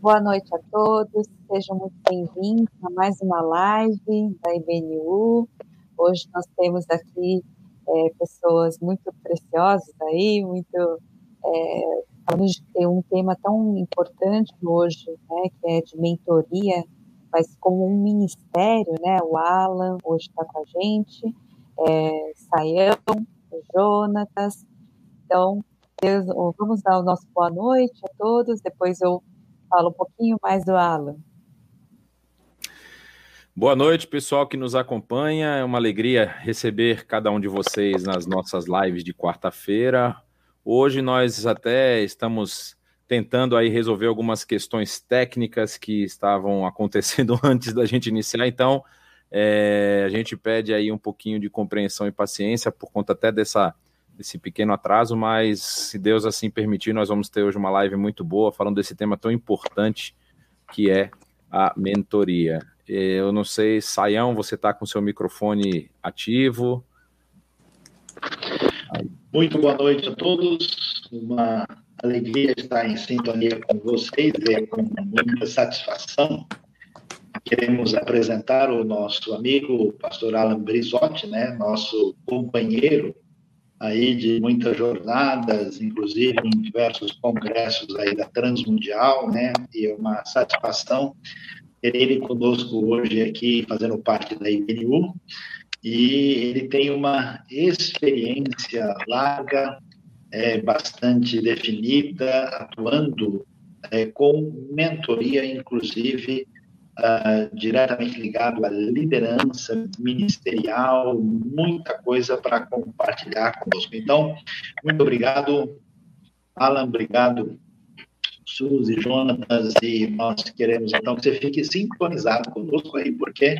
Boa noite a todos, sejam muito bem-vindos a mais uma live da IBNU. Hoje nós temos aqui é, pessoas muito preciosas aí, muito é, de um tema tão importante hoje, né, que é de mentoria, mas como um ministério, né? O Alan hoje está com a gente, é, Saião, Jonatas. Então, Deus, vamos dar o nosso boa noite a todos, depois eu falo um pouquinho mais do Alan. Boa noite, pessoal que nos acompanha. É uma alegria receber cada um de vocês nas nossas lives de quarta-feira. Hoje nós até estamos tentando aí resolver algumas questões técnicas que estavam acontecendo antes da gente iniciar, então é, a gente pede aí um pouquinho de compreensão e paciência por conta até dessa desse pequeno atraso, mas se Deus assim permitir, nós vamos ter hoje uma live muito boa falando desse tema tão importante que é a mentoria. Eu não sei, Saião, você está com seu microfone ativo? Muito boa noite a todos. Uma alegria estar em sintonia com vocês e é com muita satisfação. Queremos apresentar o nosso amigo, pastor Alan Brizotti, né, nosso companheiro aí de muitas jornadas, inclusive em diversos congressos aí da Transmundial, né? E é uma satisfação ter ele conosco hoje aqui, fazendo parte da IBNU. E ele tem uma experiência larga, é, bastante definida, atuando é, com mentoria, inclusive uh, diretamente ligado à liderança ministerial, muita coisa para compartilhar conosco. Então, muito obrigado, Alan, obrigado, Suzy, Jonatas, e nós queremos então que você fique sintonizado conosco aí, porque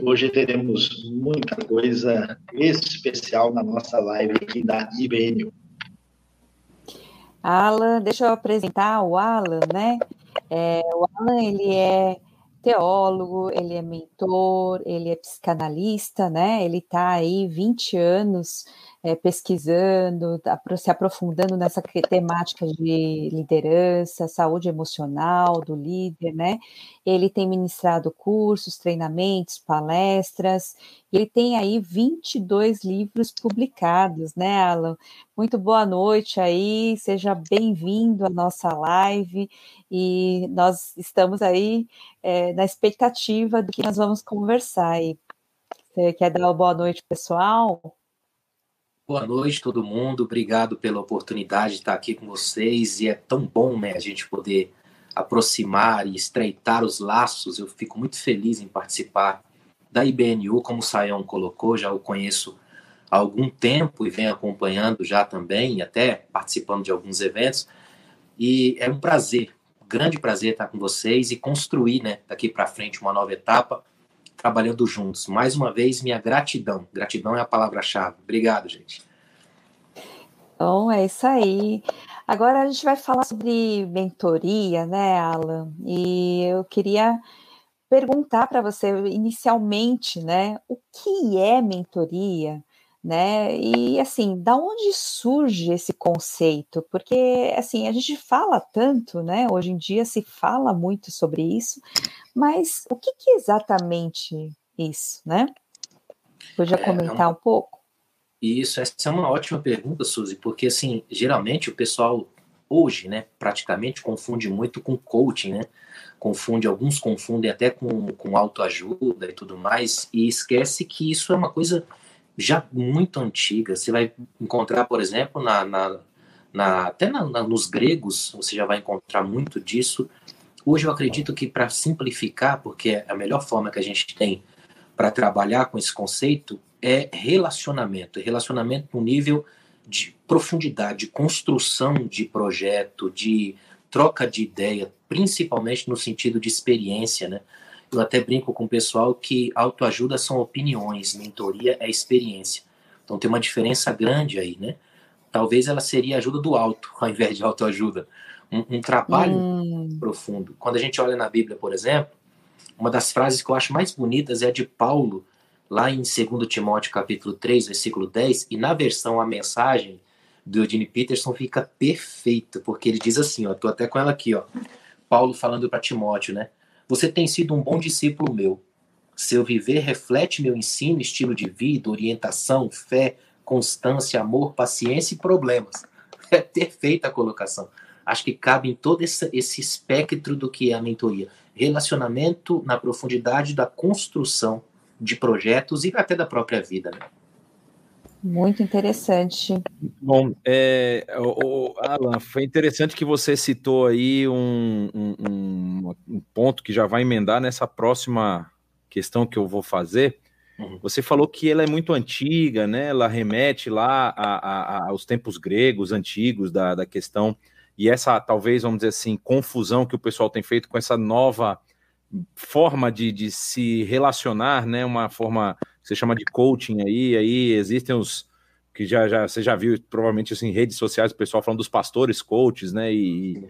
hoje teremos muita coisa especial na nossa live aqui da IBNU. Alan, deixa eu apresentar o Alan, né? É, o Alan, ele é teólogo, ele é mentor, ele é psicanalista, né? Ele está aí 20 anos é, pesquisando, tá se aprofundando nessa temática de liderança, saúde emocional do líder, né? Ele tem ministrado cursos, treinamentos, palestras, ele tem aí 22 livros publicados, né, Alan? Muito boa noite aí, seja bem-vindo à nossa live, e nós estamos aí é, na expectativa do que nós vamos conversar aí. Você quer dar uma boa noite, pessoal? Boa noite, todo mundo. Obrigado pela oportunidade de estar aqui com vocês. E é tão bom, né, a gente poder aproximar e estreitar os laços. Eu fico muito feliz em participar da IBNU, como o Sayão colocou, já o conheço há algum tempo e venho acompanhando já também, até participando de alguns eventos. E é um prazer, um grande prazer estar com vocês e construir, né, daqui para frente uma nova etapa trabalhando juntos. Mais uma vez, minha gratidão. Gratidão é a palavra-chave. Obrigado, gente. Bom, é isso aí. Agora a gente vai falar sobre mentoria, né, Alan? E eu queria perguntar para você inicialmente, né, o que é mentoria? Né? E assim, da onde surge esse conceito? Porque assim, a gente fala tanto, né? Hoje em dia se fala muito sobre isso, mas o que, que é exatamente isso, né? Podia é, comentar é um pouco? Isso, essa é uma ótima pergunta, Suzy, porque assim, geralmente o pessoal hoje, né, praticamente confunde muito com coaching, né? Confunde, alguns confundem até com, com autoajuda e tudo mais, e esquece que isso é uma coisa já muito antiga. Você vai encontrar, por exemplo, na, na, na até na, nos gregos, você já vai encontrar muito disso. Hoje eu acredito que para simplificar, porque é a melhor forma que a gente tem para trabalhar com esse conceito é relacionamento, relacionamento no nível de profundidade, de construção de projeto, de troca de ideia, principalmente no sentido de experiência, né? Eu até brinco com o pessoal que autoajuda são opiniões, mentoria é experiência. Então tem uma diferença grande aí, né? Talvez ela seria ajuda do alto, ao invés de autoajuda. Um, um trabalho hum. profundo. Quando a gente olha na Bíblia, por exemplo, uma das frases que eu acho mais bonitas é a de Paulo, lá em 2 Timóteo capítulo 3, versículo 10, e na versão a mensagem do Eugene Peterson fica perfeito, porque ele diz assim, ó, tô até com ela aqui, ó. Paulo falando para Timóteo, né? Você tem sido um bom discípulo meu. Seu viver reflete meu ensino, estilo de vida, orientação, fé, constância, amor, paciência e problemas. É perfeita a colocação. Acho que cabe em todo esse, esse espectro do que é a mentoria. Relacionamento na profundidade da construção de projetos e até da própria vida. Né? Muito interessante. Bom, é, o, o, Alan, foi interessante que você citou aí um, um, um, ponto que já vai emendar nessa próxima questão que eu vou fazer. Uhum. Você falou que ela é muito antiga, né? Ela remete lá a, a, aos tempos gregos antigos da, da questão e essa talvez vamos dizer assim confusão que o pessoal tem feito com essa nova forma de, de se relacionar, né? Uma forma você chama de coaching aí, aí existem os que já, já você já viu provavelmente assim, redes sociais o pessoal falando dos pastores coaches, né? E,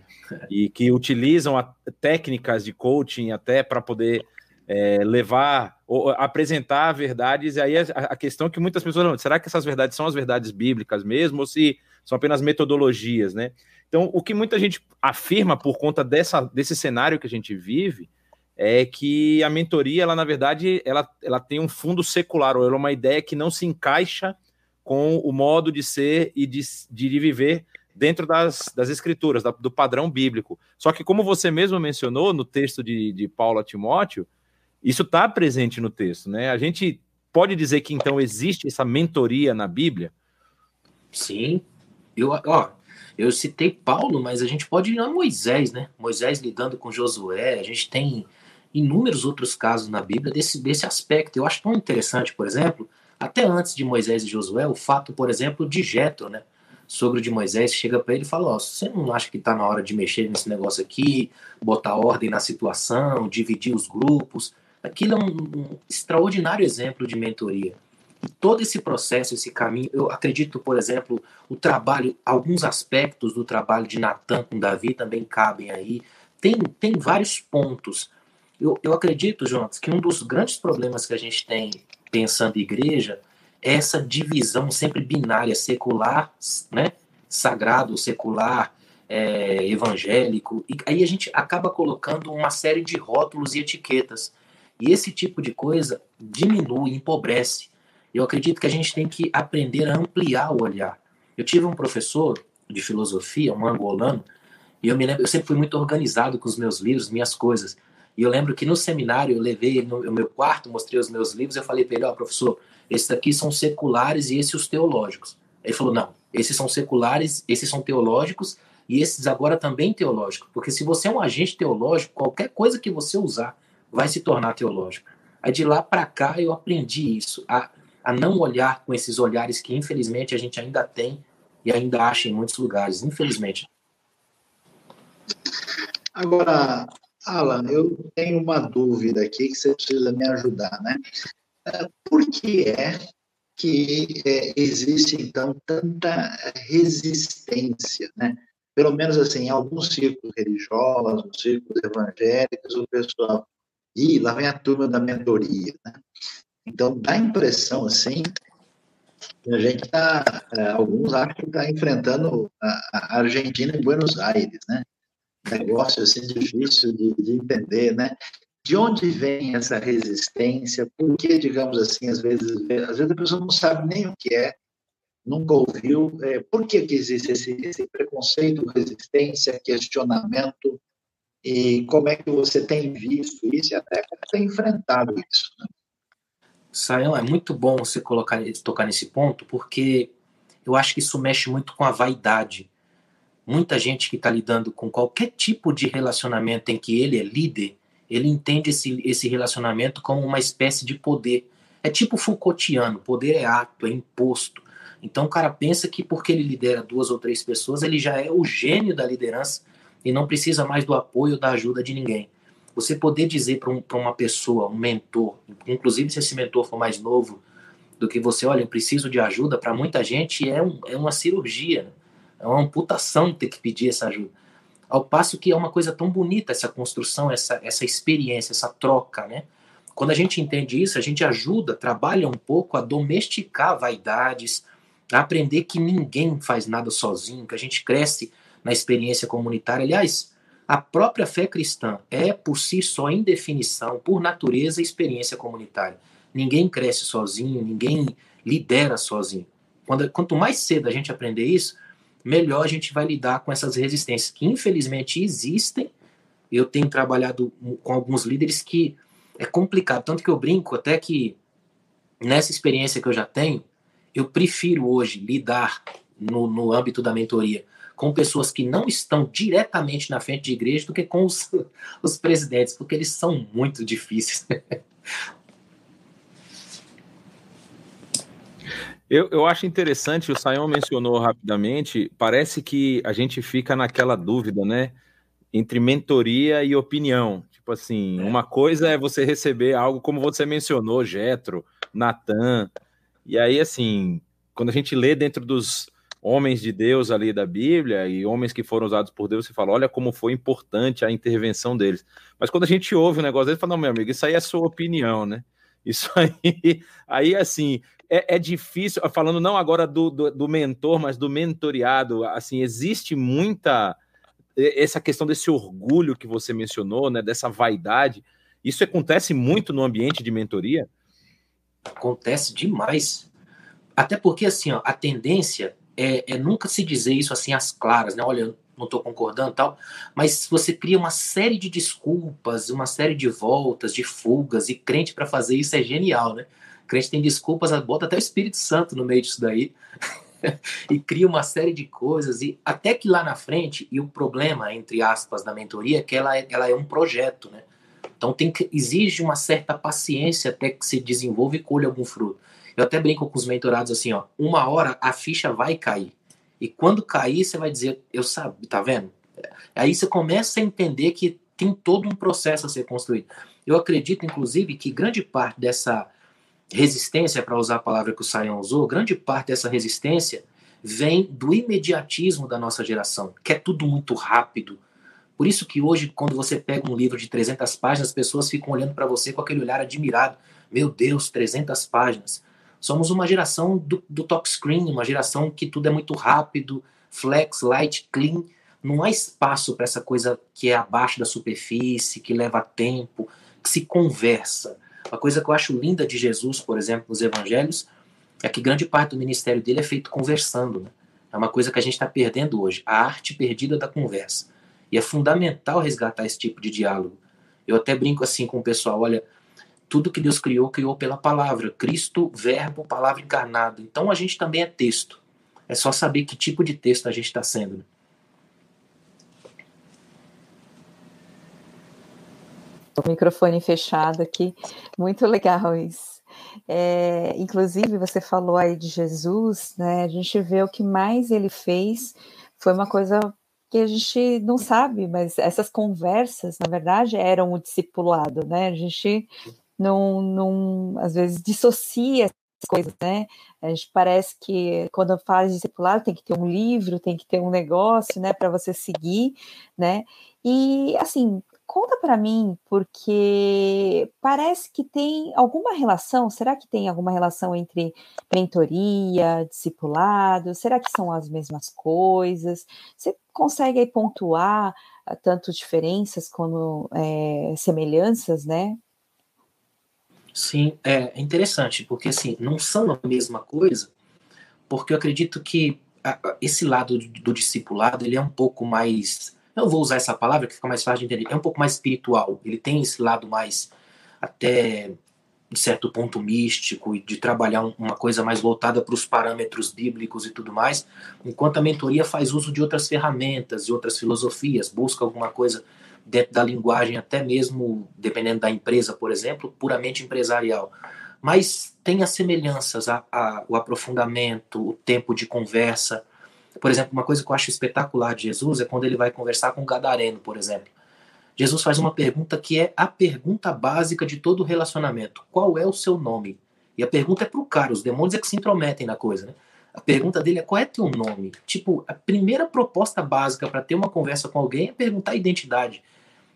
e que utilizam a, técnicas de coaching até para poder é, levar ou apresentar verdades. E aí a, a questão é que muitas pessoas não, será que essas verdades são as verdades bíblicas mesmo ou se são apenas metodologias, né? Então, o que muita gente afirma por conta dessa, desse cenário que a gente vive é que a mentoria, ela na verdade, ela, ela tem um fundo secular, ou ela é uma ideia que não se encaixa com o modo de ser e de, de viver dentro das, das escrituras, da, do padrão bíblico. Só que, como você mesmo mencionou no texto de, de Paulo a Timóteo, isso está presente no texto, né? A gente pode dizer que então existe essa mentoria na Bíblia? Sim. Eu, ó, eu citei Paulo, mas a gente pode ir a Moisés, né? Moisés lidando com Josué, a gente tem inúmeros outros casos na Bíblia desse, desse aspecto. Eu acho tão interessante, por exemplo, até antes de Moisés e Josué, o fato, por exemplo, de Jetro, né? Sogro de Moisés chega para ele e fala: oh, você não acha que está na hora de mexer nesse negócio aqui, botar ordem na situação, dividir os grupos? Aquilo é um, um extraordinário exemplo de mentoria. E todo esse processo, esse caminho, eu acredito, por exemplo, o trabalho, alguns aspectos do trabalho de Natan com Davi também cabem aí. Tem, tem vários pontos eu, eu acredito, Jonas, que um dos grandes problemas que a gente tem pensando igreja é essa divisão sempre binária, secular, né? sagrado, secular, é, evangélico. E aí a gente acaba colocando uma série de rótulos e etiquetas. E esse tipo de coisa diminui, empobrece. Eu acredito que a gente tem que aprender a ampliar o olhar. Eu tive um professor de filosofia, um angolano, e eu me lembro, eu sempre fui muito organizado com os meus livros, minhas coisas. E eu lembro que no seminário eu levei no meu quarto, mostrei os meus livros, eu falei para ele, ó, oh, professor, esses aqui são seculares e esses os teológicos. Ele falou, não, esses são seculares, esses são teológicos e esses agora também teológicos. Porque se você é um agente teológico, qualquer coisa que você usar vai se tornar teológico. Aí de lá para cá eu aprendi isso, a, a não olhar com esses olhares que infelizmente a gente ainda tem e ainda acha em muitos lugares, infelizmente. Agora, Alan, eu tenho uma dúvida aqui que você precisa me ajudar, né? É, por que é que é, existe, então, tanta resistência, né? Pelo menos, assim, em alguns círculos religiosos, círculos evangélicos, o pessoal... Ih, lá vem a turma da mentoria, né? Então, dá a impressão, assim, que a gente está... É, alguns acham que está enfrentando a, a Argentina em Buenos Aires, né? Negócio assim difícil de, de, entender, né? De onde vem essa resistência? Por que, digamos assim, às vezes, às vezes a pessoa não sabe nem o que é, nunca ouviu. É, por que, que existe esse, esse preconceito, resistência, questionamento? E como é que você tem visto isso e até como tem enfrentado isso? Né? Sayão, é muito bom você colocar, tocar nesse ponto, porque eu acho que isso mexe muito com a vaidade muita gente que está lidando com qualquer tipo de relacionamento em que ele é líder, ele entende esse, esse relacionamento como uma espécie de poder. É tipo Foucaultiano, poder é ato, é imposto. Então o cara pensa que porque ele lidera duas ou três pessoas, ele já é o gênio da liderança e não precisa mais do apoio, da ajuda de ninguém. Você poder dizer para um, uma pessoa, um mentor, inclusive se esse mentor for mais novo do que você, olha, eu preciso de ajuda, para muita gente é, um, é uma cirurgia. É uma amputação ter que pedir essa ajuda. Ao passo que é uma coisa tão bonita essa construção, essa, essa experiência, essa troca, né? Quando a gente entende isso, a gente ajuda, trabalha um pouco a domesticar vaidades, a aprender que ninguém faz nada sozinho, que a gente cresce na experiência comunitária. Aliás, A própria fé cristã é, por si só, em definição, por natureza, experiência comunitária. Ninguém cresce sozinho, ninguém lidera sozinho. Quando, quanto mais cedo a gente aprender isso, melhor a gente vai lidar com essas resistências, que infelizmente existem. Eu tenho trabalhado com alguns líderes que é complicado, tanto que eu brinco até que nessa experiência que eu já tenho, eu prefiro hoje lidar no, no âmbito da mentoria com pessoas que não estão diretamente na frente de igreja do que com os, os presidentes, porque eles são muito difíceis. Eu, eu acho interessante, o Sayão mencionou rapidamente, parece que a gente fica naquela dúvida, né? Entre mentoria e opinião. Tipo assim, é. uma coisa é você receber algo como você mencionou, Getro, Natan. E aí, assim, quando a gente lê dentro dos, homens de Deus ali da Bíblia e homens que foram usados por Deus, você fala, olha como foi importante a intervenção deles. Mas quando a gente ouve o negócio deles, fala, não, meu amigo, isso aí é sua opinião, né? Isso aí, aí assim, é, é difícil, falando não agora do, do, do, mentor, mas do mentoriado, assim, existe muita, essa questão desse orgulho que você mencionou, né, dessa vaidade, isso acontece muito no ambiente de mentoria? Acontece demais. Até porque, assim, ó, a tendência é, é, nunca se dizer isso assim às claras, né? Olha, não estou concordando tal, mas você cria uma série de desculpas, uma série de voltas, de fugas, e crente para fazer isso é genial, né? Crente tem desculpas, bota até o Espírito Santo no meio disso daí, e cria uma série de coisas, e até que lá na frente, e o problema, entre aspas, da mentoria, é que ela é, ela é um projeto, né? Então tem que, exige uma certa paciência até que se desenvolva e colha algum fruto. Eu até brinco com os mentorados assim, ó, uma hora a ficha vai cair. E quando cair, você vai dizer, eu sabe, tá vendo? Aí você começa a entender que tem todo um processo a ser construído. Eu acredito, inclusive, que grande parte dessa resistência, para usar a palavra que o Sayão usou, grande parte dessa resistência vem do imediatismo da nossa geração, que é tudo muito rápido. Por isso que hoje, quando você pega um livro de 300 páginas, as pessoas ficam olhando para você com aquele olhar admirado. Meu Deus, 300 páginas. Somos uma geração do, do top screen, uma geração que tudo é muito rápido, flex, light, clean. Não há espaço para essa coisa que é abaixo da superfície, que leva tempo, que se conversa. Uma coisa que eu acho linda de Jesus, por exemplo, nos evangelhos, é que grande parte do ministério dele é feito conversando. Né? É uma coisa que a gente está perdendo hoje, a arte perdida da conversa. E é fundamental resgatar esse tipo de diálogo. Eu até brinco assim com o pessoal, olha, tudo que Deus criou, criou pela palavra. Cristo, verbo, palavra encarnada. Então a gente também é texto. É só saber que tipo de texto a gente está sendo. Né? O microfone fechado aqui. Muito legal isso. É, inclusive, você falou aí de Jesus, né? A gente vê o que mais ele fez foi uma coisa que a gente não sabe, mas essas conversas, na verdade, eram o discipulado, né? A gente não, não às vezes dissocia as coisas, né? A gente parece que quando faz discipulado tem que ter um livro, tem que ter um negócio, né, para você seguir, né? E assim, conta para mim, porque parece que tem alguma relação, será que tem alguma relação entre mentoria, discipulado? Será que são as mesmas coisas? Você consegue aí pontuar ah, tanto diferenças como é, semelhanças, né? Sim, é interessante, porque assim, não são a mesma coisa, porque eu acredito que esse lado do discipulado, ele é um pouco mais, eu vou usar essa palavra que fica mais fácil de entender, é um pouco mais espiritual, ele tem esse lado mais, até de certo ponto místico e de trabalhar uma coisa mais voltada para os parâmetros bíblicos e tudo mais, enquanto a mentoria faz uso de outras ferramentas e outras filosofias, busca alguma coisa dentro da linguagem, até mesmo, dependendo da empresa, por exemplo, puramente empresarial. Mas tem as semelhanças, a, a, o aprofundamento, o tempo de conversa. Por exemplo, uma coisa que eu acho espetacular de Jesus é quando ele vai conversar com o Gadareno, por exemplo. Jesus faz uma pergunta que é a pergunta básica de todo relacionamento: Qual é o seu nome? E a pergunta é para o cara, os demônios é que se intrometem na coisa, né? A pergunta dele é qual é teu nome? Tipo, a primeira proposta básica para ter uma conversa com alguém é perguntar a identidade.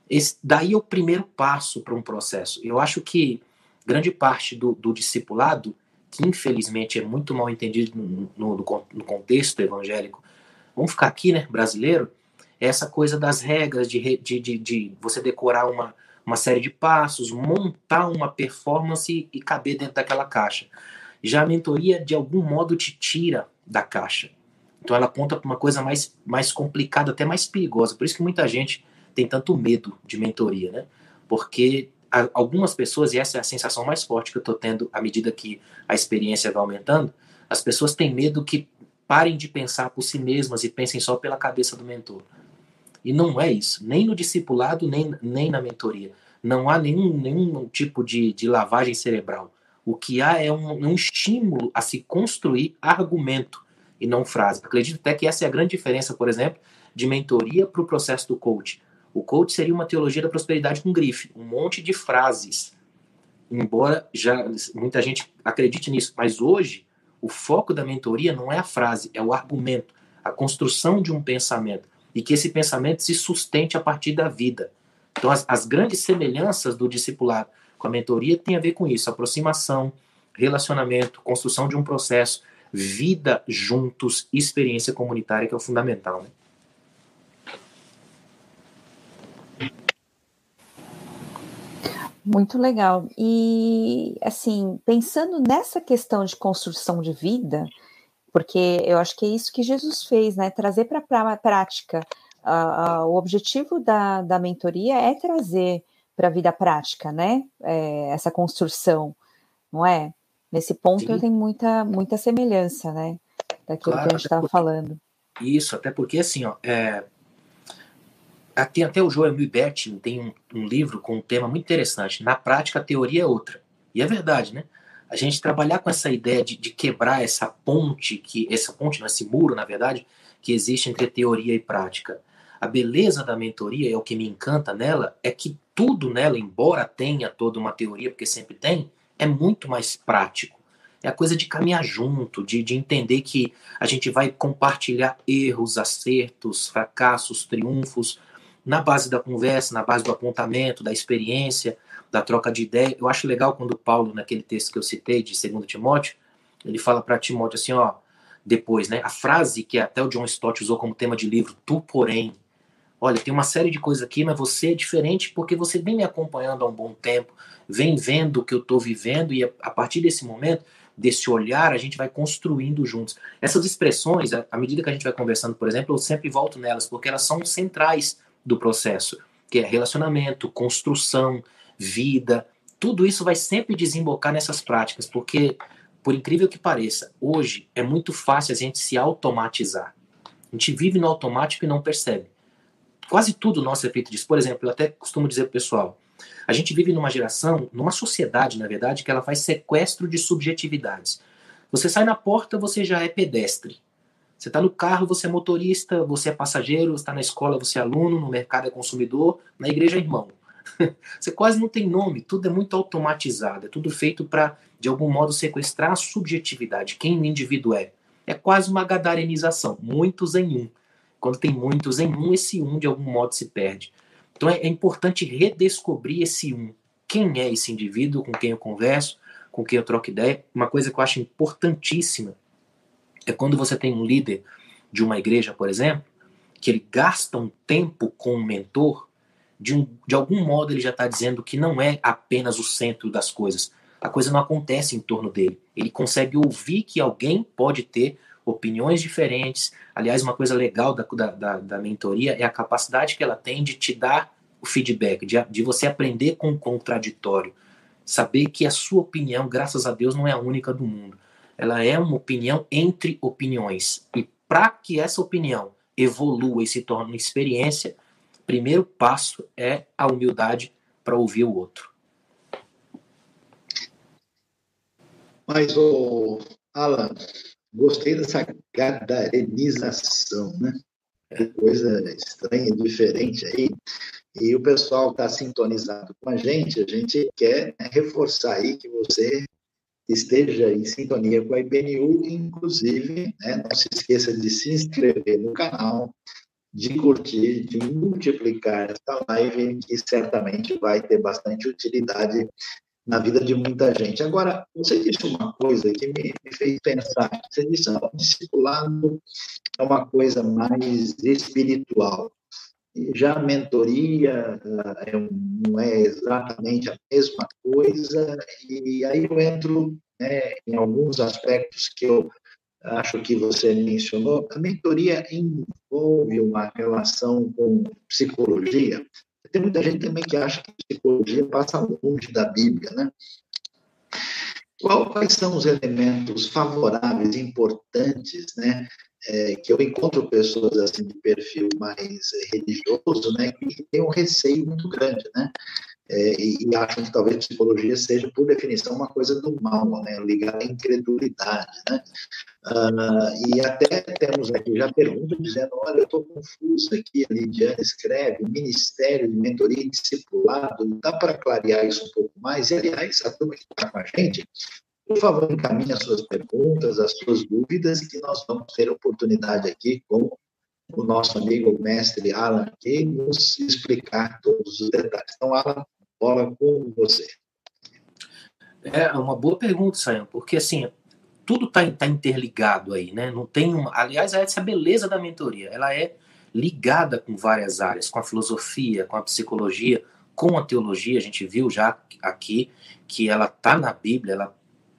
Esse, daí é o primeiro passo para um processo. Eu acho que grande parte do, do discipulado, que infelizmente é muito mal entendido no, no, no, contexto evangélico, vamos ficar aqui, né, brasileiro, é essa coisa das regras, de, de, de, de você decorar uma, uma série de passos, montar uma performance e caber dentro daquela caixa. Já a mentoria, de algum modo, te tira da caixa. Então ela aponta para uma coisa mais, mais complicada, até mais perigosa. Por isso que muita gente tem tanto medo de mentoria, né? Porque algumas pessoas, e essa é a sensação mais forte que eu estou tendo à medida que a experiência vai aumentando, as pessoas têm medo que parem de pensar por si mesmas e pensem só pela cabeça do mentor. E não é isso, nem no discipulado, nem, nem na mentoria. Não há nenhum, nenhum tipo de, de lavagem cerebral. O que há é um, um estímulo a se construir argumento e não frase. Acredito até que essa é a grande diferença, por exemplo, de mentoria para o processo do coach. O coach seria uma teologia da prosperidade com grife, um monte de frases. Embora já muita gente acredite nisso, mas hoje o foco da mentoria não é a frase, é o argumento, a construção de um pensamento e que esse pensamento se sustente a partir da vida. Então, as, as grandes semelhanças do discipulado com a mentoria tem a ver com isso: aproximação, relacionamento, construção de um processo, vida juntos, experiência comunitária, que é o fundamental. Né? Muito legal. E, assim, pensando nessa questão de construção de vida, porque eu acho que é isso que Jesus fez, né? Trazer para a prática. Uh, uh, o objetivo da, da mentoria é trazer para a vida prática, né? É, essa construção, não é? Nesse ponto Sim. tem muita, muita semelhança, né? Daquilo claro, que a gente estava falando. Isso, até porque assim, ó, é, tem até o Joel Milbertin tem um, um, livro com um tema muito interessante. Na prática, a teoria é outra. E é verdade, né? A gente trabalhar com essa ideia de, de quebrar essa ponte, que essa ponte, não, esse muro, na verdade, que existe entre teoria e prática. A beleza da mentoria, é o que me encanta nela, é que tudo nela, embora tenha toda uma teoria, porque sempre tem, é muito mais prático. É a coisa de caminhar junto, de, de entender que a gente vai compartilhar erros, acertos, fracassos, triunfos, na base da conversa, na base do apontamento, da experiência, da troca de ideia. Eu acho legal quando Paulo, naquele texto que eu citei, de 2 Timóteo, ele fala para Timóteo assim, ó, depois, né, a frase que até o John Stott usou como tema de livro, tu, porém, olha, tem uma série de coisas aqui, mas você é diferente porque você vem me acompanhando há um bom tempo, vem vendo o que eu estou vivendo e a partir desse momento, desse olhar, a gente vai construindo juntos. Essas expressões, à medida que a gente vai conversando, por exemplo, eu sempre volto nelas porque elas são centrais do processo, que é relacionamento, construção, vida, tudo isso vai sempre desembocar nessas práticas, porque, por incrível que pareça, hoje é muito fácil a gente se automatizar. A gente vive no automático e não percebe. Quase tudo nosso é feito disso. Por exemplo, eu até costumo dizer pro pessoal, a gente vive numa geração, numa sociedade, na verdade, que ela faz sequestro de subjetividades. Você sai na porta, você já é pedestre. Você está no carro, você é motorista, você é passageiro, está na escola, você é aluno, no mercado é consumidor, na igreja é irmão. você quase não tem nome, tudo é muito automatizado, é tudo feito para, de algum modo, sequestrar a subjetividade, quem o indivíduo é. É quase uma gadarenização, muitos em um. Quando tem muitos em um, esse um de algum modo se perde. Então é, é importante redescobrir esse um. Quem é esse indivíduo com quem eu converso, com quem eu troco ideia? Uma coisa que eu acho importantíssima é quando você tem um líder de uma igreja, por exemplo, que ele gasta um tempo com um mentor, de, um, de algum modo ele já está dizendo que não é apenas o centro das coisas. A coisa não acontece em torno dele. Ele consegue ouvir que alguém pode ter opiniões diferentes. Aliás, uma coisa legal da, da, da mentoria é a capacidade que ela tem de te dar o feedback, de, de você aprender com o contraditório. Saber que a sua opinião, graças a Deus, não é a única do mundo ela é uma opinião entre opiniões. E para que essa opinião evolua e se torne uma experiência, primeiro passo é a humildade para ouvir o outro. Mas, o Alan, gostei dessa gadarenização, né? Que coisa estranha, diferente aí. E o pessoal está sintonizado com a gente, a gente quer reforçar aí que você esteja em sintonia com a IBNU, inclusive, né, não se esqueça de se inscrever no canal, de curtir, de multiplicar esta live, que certamente vai ter bastante utilidade na vida de muita gente. Agora, você disse uma coisa que me, me fez pensar. Você disse que o discipulado é uma coisa mais espiritual. Já a mentoria é, não é exatamente a mesma coisa, e aí eu entro né, em alguns aspectos que eu acho que você mencionou. A mentoria envolve uma relação com psicologia. Tem muita gente também que acha que psicologia passa longe da Bíblia, né? Quais são os elementos favoráveis, importantes, né, é, que eu encontro pessoas assim de perfil mais religioso, né, que tem um receio muito grande, né, é, e, e, acham que talvez psicologia seja, por definição, uma coisa do mal, né, ligada à incredulidade, né. Ah, e até temos aqui já pergunta dizendo, olha, eu estou confuso aqui, a Lidiana escreve, Ministério de Mentoria e Discipulado, dá para clarear isso um pouco mais? E, aliás, a turma que está com a gente, por favor, encaminhe as suas perguntas, as suas dúvidas, que nós vamos ter oportunidade aqui com o nosso amigo mestre Alan aqui, nos explicar todos os detalhes. Então, Alan, bola com você. É uma boa pergunta, Sayão, porque assim, tudo está tá interligado aí, né? Não tem uma. Aliás, essa é a beleza da mentoria. Ela é ligada com várias áreas, com a filosofia, com a psicologia, com a teologia. A gente viu já aqui que ela está na Bíblia, ela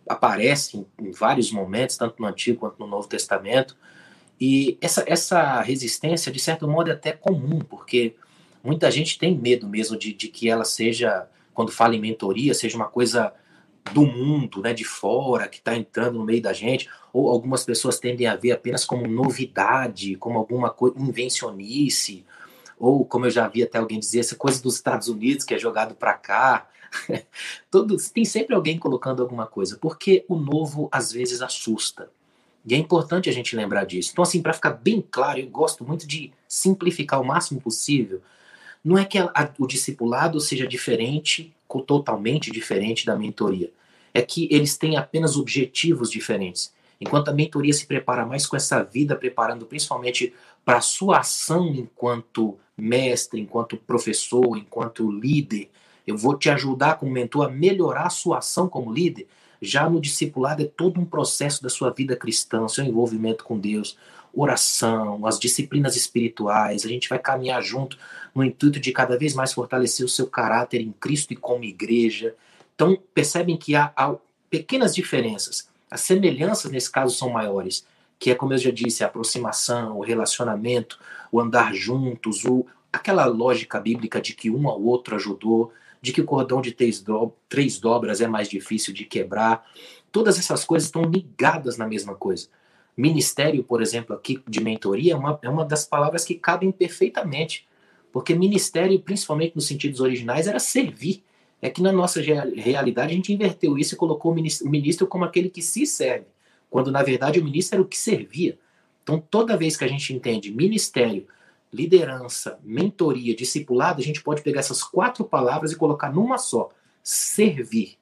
aparece em, em, vários momentos, tanto no Antigo quanto no Novo Testamento. E essa, essa resistência, de certo modo, é até comum, porque muita gente tem medo mesmo de, de que ela seja, quando fala em mentoria, seja uma coisa do mundo, né, de fora, que está entrando no meio da gente, ou algumas pessoas tendem a ver apenas como novidade, como alguma coisa invencionice, ou como eu já vi até alguém dizer, essa coisa dos Estados Unidos que é jogado para cá. Todos, tem sempre alguém colocando alguma coisa, porque o novo às vezes assusta. E é importante a gente lembrar disso. Então, assim, para ficar bem claro, eu gosto muito de simplificar o máximo possível. Não é que a, a, o discipulado seja diferente, totalmente diferente da mentoria. É que eles têm apenas objetivos diferentes. Enquanto a mentoria se prepara mais com essa vida, preparando principalmente para a sua ação enquanto mestre, enquanto professor, enquanto líder, eu vou te ajudar como mentor a melhorar a sua ação como líder. Já no discipulado é todo um processo da sua vida cristã, seu envolvimento com Deus, oração, as disciplinas espirituais. A gente vai caminhar junto no intuito de cada vez mais fortalecer o seu caráter em Cristo e como igreja. Então, percebem que há, há pequenas diferenças. As semelhanças, nesse caso, são maiores, que é, como eu já disse, a aproximação, o relacionamento, o andar juntos, o, aquela lógica bíblica de que um ao outro ajudou, de que o cordão de três, do, três dobras é mais difícil de quebrar. Todas essas coisas estão ligadas na mesma coisa. Ministério, por exemplo, aqui de mentoria, é uma, é uma das palavras que cabem perfeitamente. Porque ministério, principalmente nos sentidos originais, era servir. É que na nossa realidade a gente inverteu isso e colocou o ministro, o ministro como aquele que se serve, quando na verdade o ministro era o que servia. Então, toda vez que a gente entende ministério liderança, mentoria, discipulado, a gente pode pegar essas quatro palavras e colocar numa só: servir.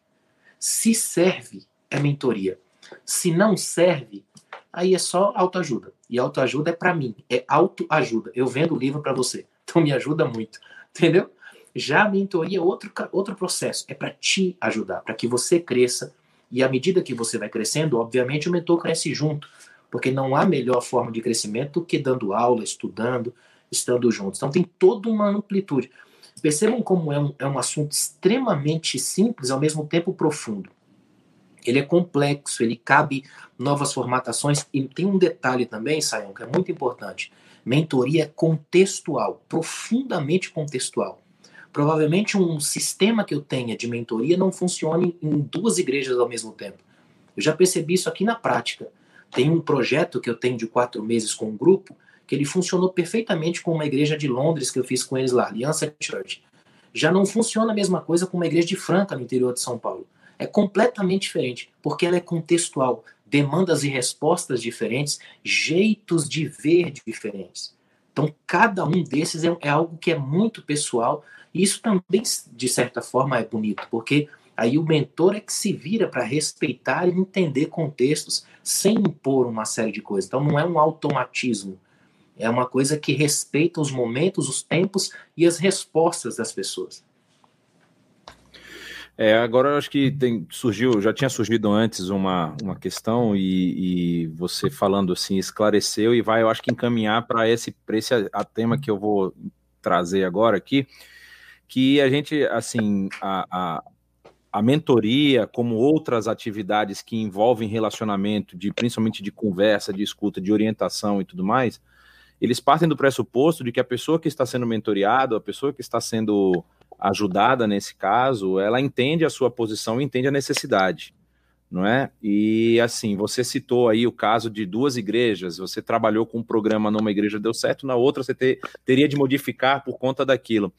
Se serve, é mentoria. Se não serve, aí é só autoajuda. E autoajuda é para mim, é autoajuda. Eu vendo o livro para você, então me ajuda muito, entendeu? Já a mentoria é outro, outro processo, é para te ajudar, para que você cresça. E à medida que você vai crescendo, obviamente o mentor cresce junto, porque não há melhor forma de crescimento do que dando aula, estudando, estando juntos. Então tem toda uma amplitude. Percebam como é um, é um assunto extremamente simples, ao mesmo tempo profundo. Ele é complexo, ele cabe novas formatações e tem um detalhe também, Sayão, que é muito importante. Mentoria contextual, profundamente contextual. Provavelmente um sistema que eu tenha de mentoria não funcione em duas igrejas ao mesmo tempo. Eu já percebi isso aqui na prática. Tem um projeto que eu tenho de quatro meses com um grupo que ele funcionou perfeitamente com uma igreja de Londres que eu fiz com eles lá, Aliança Church. Já não funciona a mesma coisa com uma igreja de Franca, no interior de São Paulo. É completamente diferente, porque ela é contextual, demandas e respostas diferentes, jeitos de ver diferentes. Então, cada um desses é, é algo que é muito pessoal, e isso também, de certa forma, é bonito, porque aí o mentor é que se vira para respeitar e entender contextos sem impor uma série de coisas. Então, não é um automatismo é uma coisa que respeita os momentos, os tempos e as respostas das pessoas. É, agora eu acho que tem, surgiu, já tinha surgido antes uma, uma questão e, e você falando assim esclareceu e vai, eu acho que encaminhar para esse, esse a, a tema que eu vou trazer agora aqui, que a gente, assim, a, a, a mentoria, como outras atividades que envolvem relacionamento, de principalmente de conversa, de escuta, de orientação e tudo mais, eles partem do pressuposto de que a pessoa que está sendo mentoriada, a pessoa que está sendo ajudada nesse caso, ela entende a sua posição, entende a necessidade, não é? E assim, você citou aí o caso de duas igrejas, você trabalhou com um programa numa igreja deu certo, na outra você ter, teria de modificar por conta daquilo.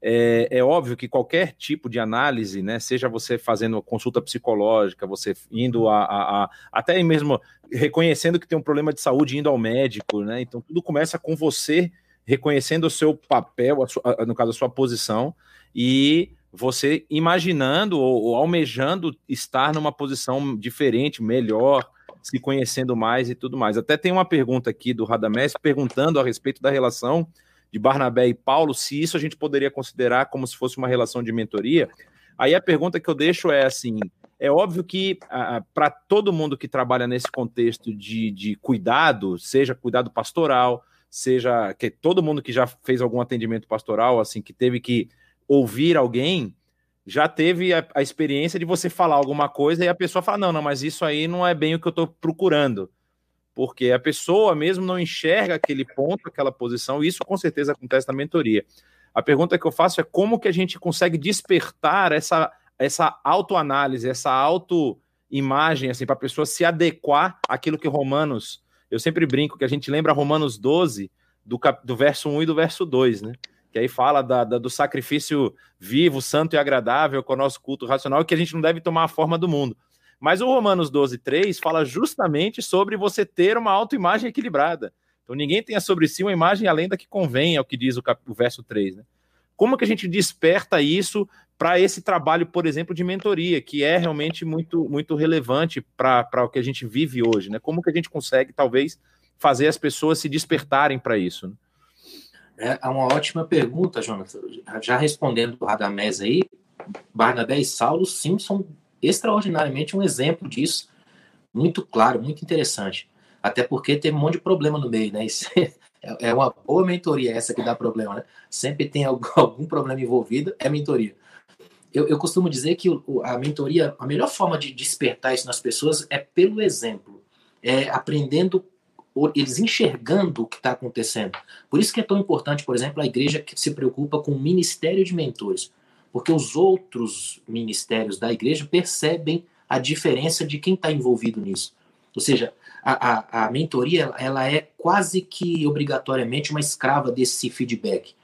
É, é, óbvio que qualquer tipo de análise, né, seja você fazendo consulta psicológica, você indo a, a, a, até mesmo reconhecendo que tem um problema de saúde, indo ao médico, né, então tudo começa com você reconhecendo o seu papel, sua, no caso a sua posição, e você imaginando ou, ou almejando estar numa posição diferente, melhor, se conhecendo mais e tudo mais. Até tem uma pergunta aqui do Radamés perguntando a respeito da relação de Barnabé e Paulo, se isso a gente poderia considerar como se fosse uma relação de mentoria. Aí a pergunta que eu deixo é assim: é óbvio que para todo mundo que trabalha nesse contexto de, de cuidado, seja cuidado pastoral, seja que todo mundo que já fez algum atendimento pastoral, assim, que teve que ouvir alguém, já teve a, a experiência de você falar alguma coisa e a pessoa fala: não, não, mas isso aí não é bem o que eu estou procurando porque a pessoa mesmo não enxerga aquele ponto, aquela posição, e isso com certeza acontece na mentoria. A pergunta que eu faço é como que a gente consegue despertar essa, essa autoanálise, essa autoimagem, assim, para a pessoa se adequar àquilo que Romanos, eu sempre brinco que a gente lembra Romanos 12, do, cap, do verso 1 e do verso 2, né? Que aí fala da, da, do sacrifício vivo, santo e agradável com o nosso culto racional, que a gente não deve tomar a forma do mundo. Mas o Romanos 12, 3 fala justamente sobre você ter uma autoimagem equilibrada. Então ninguém tenha sobre si uma imagem além da que convém, é o que diz o, cap... o verso 3. Né? Como que a gente desperta isso para esse trabalho, por exemplo, de mentoria, que é realmente muito, muito relevante para o que a gente vive hoje? Né? Como que a gente consegue, talvez, fazer as pessoas se despertarem para isso? Né? É uma ótima pergunta, Jonathan. Já respondendo o Radamés aí, Barnabé e Saulo, sim, são extraordinariamente um exemplo disso, muito claro, muito interessante. Até porque teve um monte de problema no meio, né? Isso é uma boa mentoria essa que dá problema, né? Sempre tem algum problema envolvido, é mentoria. Eu, eu costumo dizer que a mentoria, a melhor forma de despertar isso nas pessoas é pelo exemplo, é aprendendo, eles enxergando o que está acontecendo. Por isso que é tão importante, por exemplo, a igreja que se preocupa com o ministério de mentores porque os outros ministérios da igreja percebem a diferença de quem está envolvido nisso. Ou seja, a, a, a, mentoria ela é quase que obrigatoriamente uma escrava desse feedback.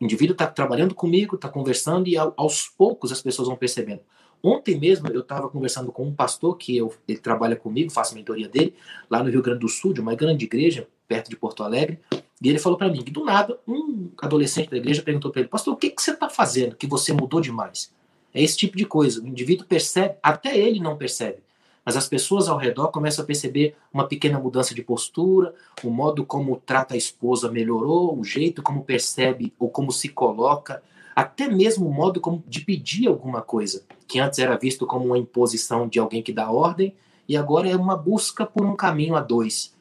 O indivíduo está trabalhando comigo, está conversando e aos poucos as pessoas vão percebendo. Ontem mesmo eu estava conversando com um pastor que eu, ele trabalha comigo, faço mentoria dele, lá no Rio Grande do Sul, de uma grande igreja, perto de Porto Alegre. E ele falou para mim que do nada um adolescente da igreja perguntou para ele: Pastor, o que, que você está fazendo que você mudou demais? É esse tipo de coisa. O indivíduo percebe, até ele não percebe, mas as pessoas ao redor começam a perceber uma pequena mudança de postura, o modo como trata a esposa melhorou, o jeito como percebe ou como se coloca, até mesmo o modo como de pedir alguma coisa, que antes era visto como uma imposição de alguém que dá ordem, e agora é uma busca por um caminho a dois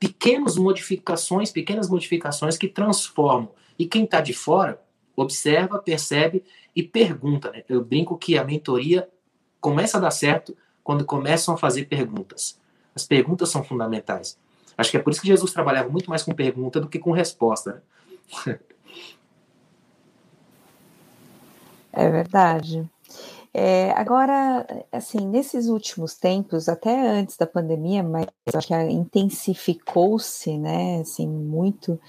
pequenas modificações, pequenas modificações que transformam. E quem está de fora observa, percebe e pergunta. Né? Eu brinco que a mentoria começa a dar certo quando começam a fazer perguntas. As perguntas são fundamentais. Acho que é por isso que Jesus trabalhava muito mais com pergunta do que com resposta. Né? É verdade. É, agora, assim, nesses últimos tempos, até antes da pandemia, mas acho que intensificou-se, né, assim, muito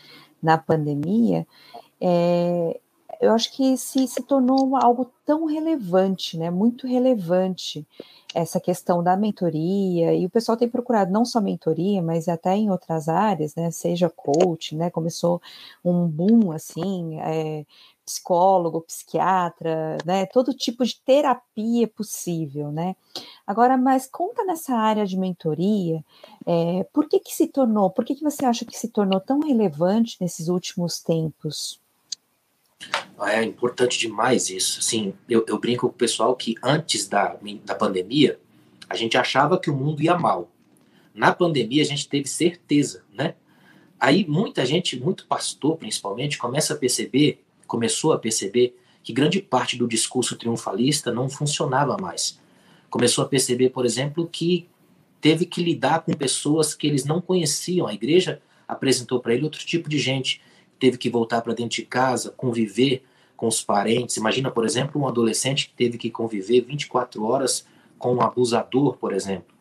na pandemia, é, eu acho que se, se tornou algo tão relevante, né, muito relevante, essa questão da mentoria, e o pessoal tem procurado não só mentoria, mas até em outras áreas, né, seja coach, né, começou um boom, assim, é, psicólogo, psiquiatra, né? Todo tipo de terapia possível, né? Agora, mas conta nessa área de mentoria, é, por que que se tornou, por que que você acha que se tornou tão relevante nesses últimos tempos? É importante demais isso. Assim, eu, eu brinco com o pessoal que antes da, da pandemia, a gente achava que o mundo ia mal. Na pandemia, a gente teve certeza, né? aí muita gente, muito pastor principalmente, começa a perceber, começou a perceber que grande parte do discurso triunfalista não funcionava mais. Começou a perceber, por exemplo, que teve que lidar com pessoas que eles não conheciam. A igreja apresentou para ele outro tipo de gente. Teve que voltar para dentro de casa, conviver com os parentes. Imagina, por exemplo, um adolescente que teve que conviver 24 horas com um abusador, por exemplo.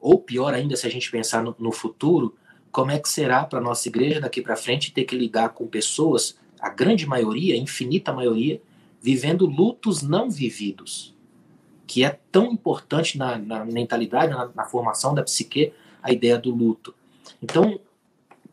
Ou pior ainda, se a gente pensar no, no futuro, como é que será para nossa igreja daqui para frente ter que lidar com pessoas, a grande maioria, a infinita maioria, vivendo lutos não vividos, que é tão importante na, na mentalidade, na, na, formação da psique, a ideia do luto. Então,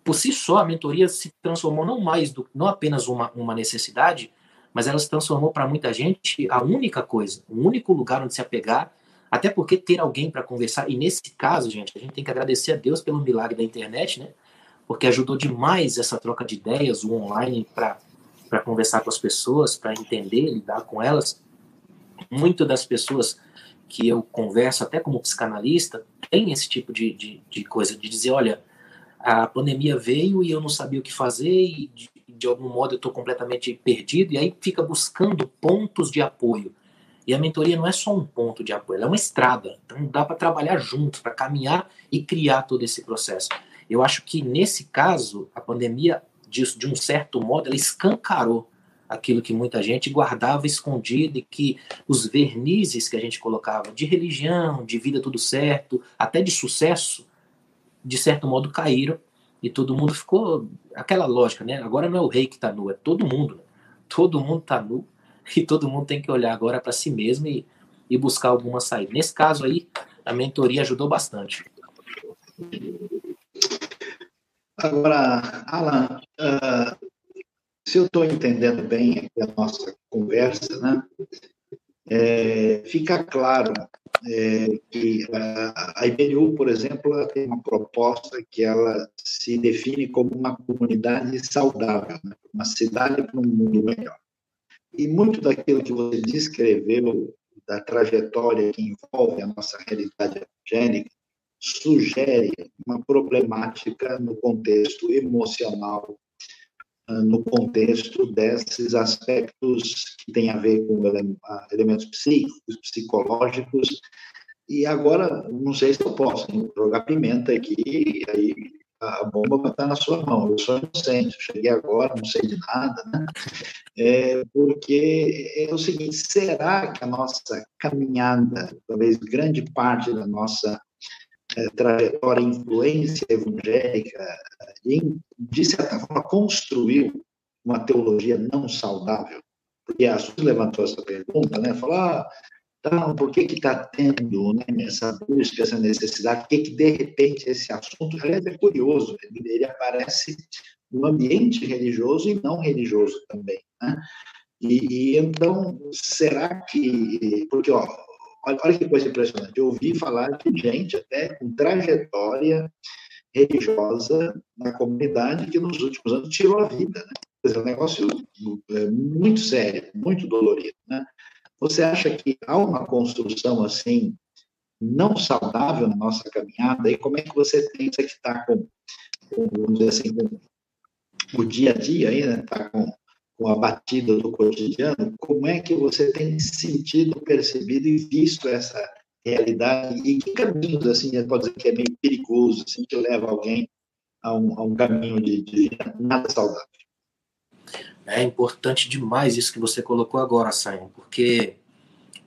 por si só, a mentoria se transformou não mais, do, não apenas uma, uma necessidade, mas ela se transformou para muita gente a única coisa, o único lugar onde se apegar até porque ter alguém para conversar, e nesse caso, gente, a gente tem que agradecer a Deus pelo milagre da internet, né? Porque ajudou demais essa troca de ideias, o online, para conversar com as pessoas, para entender, lidar com elas. Muitas das pessoas que eu converso, até como psicanalista, tem esse tipo de, de, de coisa, de dizer: olha, a pandemia veio e eu não sabia o que fazer, e de, de algum modo eu estou completamente perdido, e aí fica buscando pontos de apoio e a mentoria não é só um ponto de apoio, ela é uma estrada. Então dá para trabalhar junto, para caminhar e criar todo esse processo. Eu acho que nesse caso, a pandemia, de, de um certo modo, ela escancarou aquilo que muita gente guardava escondido e que os vernizes que a gente colocava de religião, de vida tudo certo, até de sucesso, de certo modo caíram e todo mundo ficou aquela lógica, né? Agora não é o rei que está nu, é todo mundo. Né? Todo mundo está nu e todo mundo tem que olhar agora para si mesmo e, e buscar alguma saída. Nesse caso aí, a mentoria ajudou bastante. Agora, Alan, uh, se eu estou entendendo bem a nossa conversa, né, é, fica claro é, que a, a IBNU, por exemplo, ela tem uma proposta que ela se define como uma comunidade saudável, né, uma cidade para um mundo melhor. E muito daquilo que você descreveu, da trajetória que envolve a nossa realidade evangélica, sugere uma problemática no contexto emocional, ah, no contexto desses aspectos que têm a ver com elementos psíquicos, psicológicos. E agora, não sei se eu posso jogar pimenta aqui, aí a bomba vai estar na sua mão. Eu sou inocente, cheguei agora, não sei de nada, né? É, porque é o seguinte: será que a nossa caminhada, talvez grande parte da nossa trajetória, influência evangélica, em, de certa forma, construiu uma teologia não saudável? Porque a Suzy levantou essa pergunta, né? Falou, ah, então, por que que está tendo né, essa busca, essa necessidade? Por que que, de repente, esse assunto, aliás, é curioso, ele, ele aparece no ambiente religioso e não religioso também, né? E, e, então, será que... Porque, ó, olha, olha que coisa impressionante, eu ouvi falar de gente até com trajetória religiosa na comunidade que nos últimos anos tirou a vida, né? É um negócio é, muito sério, muito dolorido, né? Você acha que há uma construção assim não saudável na nossa caminhada? E como é que você pensa que está com, com, vamos dizer assim, com o dia a dia aí, né? Está com, com a batida do cotidiano? Como é que você tem sentido, percebido e visto essa realidade? E que caminhos, assim, pode dizer que é meio perigoso, assim, que leva alguém a um, a um caminho de, de nada saudável? É importante demais isso que você colocou agora, Simon, porque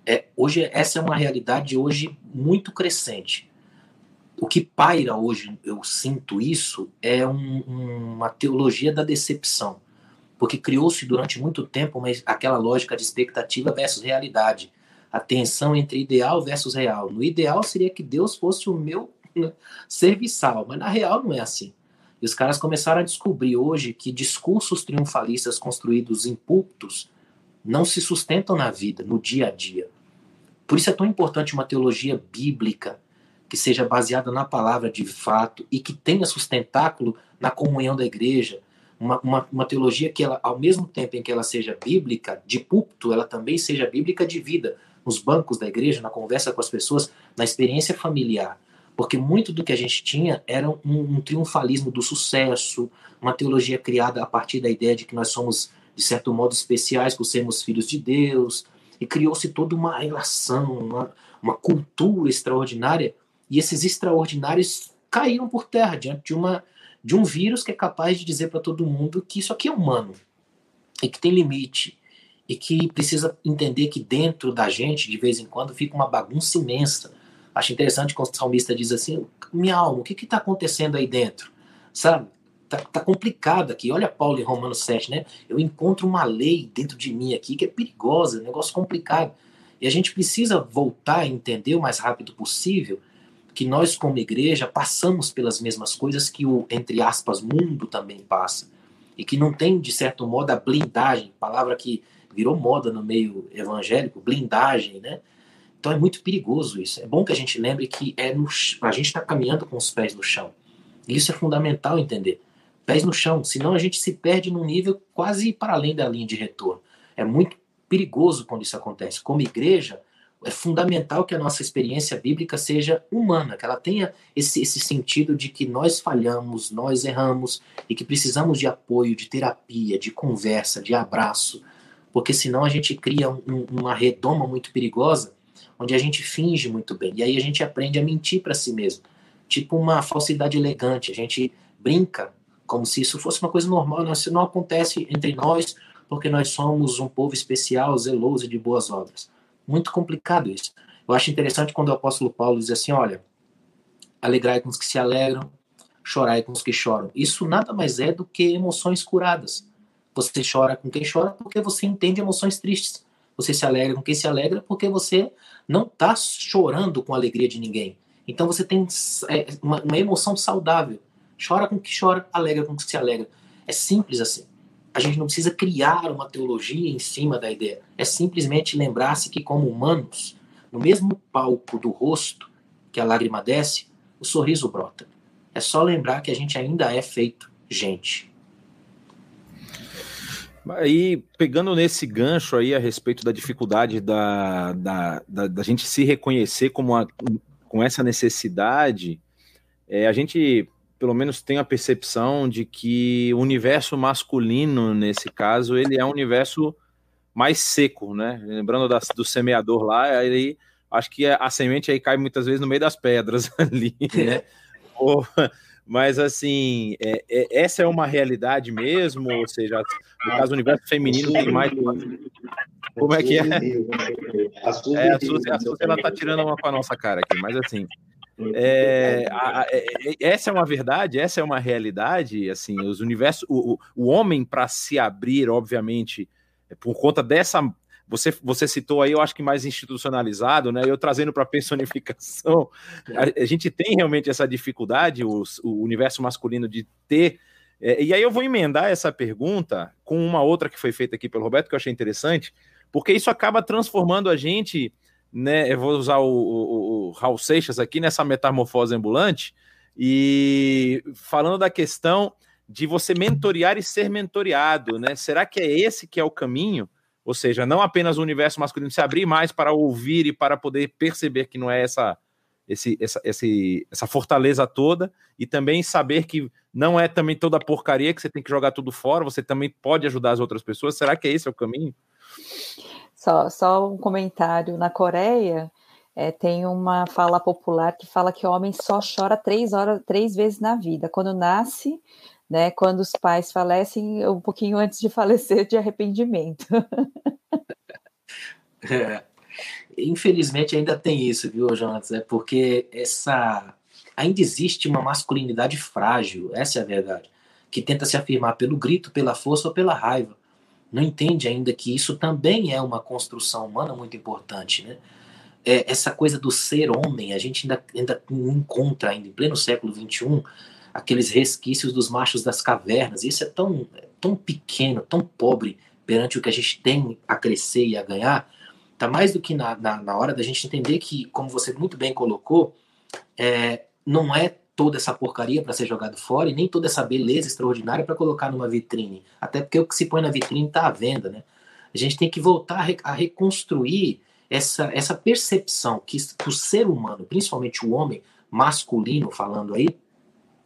é, hoje essa é uma realidade hoje muito crescente. O que paira hoje, eu sinto isso, é um, uma teologia da decepção, porque criou-se durante muito tempo uma, aquela lógica de expectativa versus realidade, a tensão entre ideal versus real. No ideal seria que Deus fosse o meu né, serviçal, mas na real não é assim. E os caras começaram a descobrir hoje que discursos triunfalistas construídos em púlpitos não se sustentam na vida, no dia a dia. Por isso é tão importante uma teologia bíblica que seja baseada na palavra de fato e que tenha sustentáculo na comunhão da igreja. Uma, uma, uma, teologia que, ela, ao mesmo tempo em que ela seja bíblica de púlpito, ela também seja bíblica de vida, nos bancos da igreja, na conversa com as pessoas, na experiência familiar. Porque muito do que a gente tinha era um, um triunfalismo do sucesso, uma teologia criada a partir da ideia de que nós somos, de certo modo, especiais por sermos filhos de Deus, e criou-se toda uma relação, uma, uma cultura extraordinária, e esses extraordinários caíram por terra diante de, uma, de um vírus que é capaz de dizer para todo mundo que isso aqui é humano, e que tem limite, e que precisa entender que dentro da gente, de vez em quando, fica uma bagunça imensa. Acho interessante quando o salmista diz assim: minha alma, o que está acontecendo aí dentro? Sabe? Tá, tá, complicado aqui. Olha Paulo em Romanos 7, né? Eu encontro uma lei dentro de mim aqui que é perigosa, um negócio complicado. E a gente precisa voltar a entender o mais rápido possível que nós, como igreja, passamos pelas mesmas coisas que o, entre aspas, mundo também passa. E que não tem, de certo modo, a blindagem, palavra que virou moda no meio evangélico, blindagem, né? Então é muito perigoso isso. É bom que a gente lembre que é no, a gente está caminhando com os pés no chão. E isso é fundamental entender. Pés no chão, senão a gente se perde num nível quase para além da linha de retorno. É muito perigoso quando isso acontece. Como igreja, é fundamental que a nossa experiência bíblica seja humana, que ela tenha esse, esse sentido de que nós falhamos, nós erramos e que precisamos de apoio, de terapia, de conversa, de abraço, porque senão a gente cria um, uma redoma muito perigosa, onde a gente finge muito bem, e aí a gente aprende a mentir para si mesmo, tipo uma falsidade elegante, a gente brinca como se isso fosse uma coisa normal, não, isso não acontece entre nós, porque nós somos um povo especial, zeloso e de boas obras. Muito complicado isso. Eu acho interessante quando o apóstolo Paulo diz assim: olha, alegrai com os que se alegram, chorai com os que choram. Isso nada mais é do que emoções curadas. Você chora com quem chora porque você entende emoções tristes. Você se alegra com quem se alegra porque você não está chorando com a alegria de ninguém. Então você tem é, uma, emoção saudável. Chora com quem chora, alegra com quem se alegra. É simples assim. A gente não precisa criar uma teologia em cima da ideia. É simplesmente lembrar-se que, como humanos, no mesmo palco do rosto que a lágrima desce, o sorriso brota. É só lembrar que a gente ainda é feito gente. Aí, pegando nesse gancho aí a respeito da dificuldade da, da, da, da gente se reconhecer como a, com essa necessidade, é, a gente pelo menos tem a percepção de que o universo masculino, nesse caso, ele é um universo mais seco, né? Lembrando da, do semeador lá, aí acho que a semente aí cai muitas vezes no meio das pedras ali, né? Ou, mas, assim, é, é, essa é uma realidade mesmo? Ou seja, no caso do universo feminino tem mais. Como é que é? A Suzy, é, a Suzy, a Suzy ela tá tirando uma com a nossa cara aqui, mas assim. É, a, a, é, é, essa é uma verdade, essa é uma realidade. Assim, os universos, o, o homem para se abrir, obviamente, por conta dessa você, você citou aí, eu acho que mais institucionalizado, né? Eu trazendo para a personificação, a, a, gente tem realmente essa dificuldade, o, o universo masculino, de ter. É, e aí eu vou emendar essa pergunta com uma outra que foi feita aqui pelo Roberto, que eu achei interessante, porque isso acaba transformando a gente, né? Eu vou usar o, o, o Raul Seixas aqui nessa metamorfose ambulante, e falando da questão de você mentorear e ser mentoreado, né? Será que é esse que é o caminho? Ou seja, não apenas o universo masculino se abrir mais para ouvir e para poder perceber que não é essa, esse, essa, esse, essa fortaleza toda, e também saber que não é também toda porcaria que você tem que jogar tudo fora, você também pode ajudar as outras pessoas. Será que esse é o caminho? Só, só um comentário. Na Coreia, é, tem uma fala popular que fala que o homem só chora três horas, três vezes na vida. Quando nasce, né? Quando os pais falecem, um pouquinho antes de falecer, de arrependimento. É. Infelizmente ainda tem isso, viu, Jonas? É porque essa ainda existe uma masculinidade frágil, essa é a verdade, que tenta se afirmar pelo grito, pela força ou pela raiva. Não entende ainda que isso também é uma construção humana muito importante, né? É, essa coisa do ser homem, a gente ainda, ainda encontra ainda em pleno século XXI aqueles resquícios dos machos das cavernas. Isso é tão, tão pequeno, tão pobre perante o que a gente tem a crescer e a ganhar. Tá mais do que na, na, na hora da gente entender que, como você muito bem colocou, é, não é toda essa porcaria para ser jogado fora e nem toda essa beleza extraordinária para colocar numa vitrine. Até porque o que se põe na vitrine está à venda, né? A gente tem que voltar a, re, a reconstruir essa, essa percepção que o ser humano, principalmente o homem, masculino falando aí,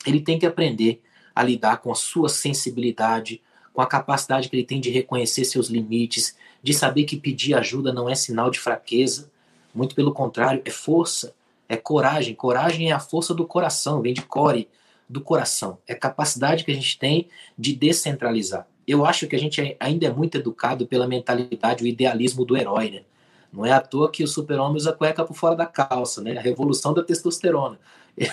ele tem que aprender a lidar com a sua sensibilidade, com a capacidade que ele tem de reconhecer seus limites, de saber que pedir ajuda não é sinal de fraqueza, muito pelo contrário, é força, é coragem. Coragem é a força do coração, vem de core, do coração. É a capacidade que a gente tem de descentralizar. Eu acho que a gente ainda é muito educado pela mentalidade, o idealismo do herói, né? Não é à toa que o super-homem usa cueca por fora da calça, né? A revolução da testosterona.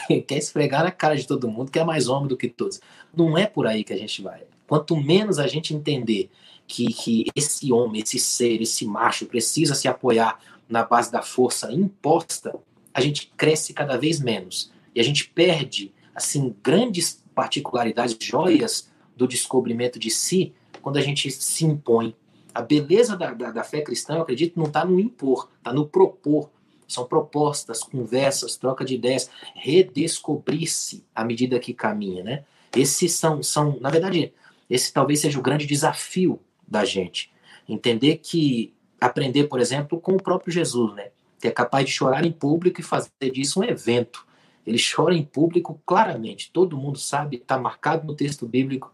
Ele quer esfregar na cara de todo mundo que é mais homem do que todos. Não é por aí que a gente vai. Quanto menos a gente entender que, que esse homem, esse ser, esse macho precisa se apoiar na base da força imposta, a gente cresce cada vez menos. E a gente perde, assim, grandes particularidades, joias do descobrimento de si, quando a gente se impõe a beleza da, da, da fé cristã, eu acredito, não está no impor, está no propor. São propostas, conversas, troca de ideias, redescobrir-se à medida que caminha, né? Esses são, são, na verdade, esse talvez seja o grande desafio da gente. Entender que aprender, por exemplo, com o próprio Jesus, né? Que é capaz de chorar em público e fazer disso um evento. Ele chora em público claramente, todo mundo sabe, está marcado no texto bíblico.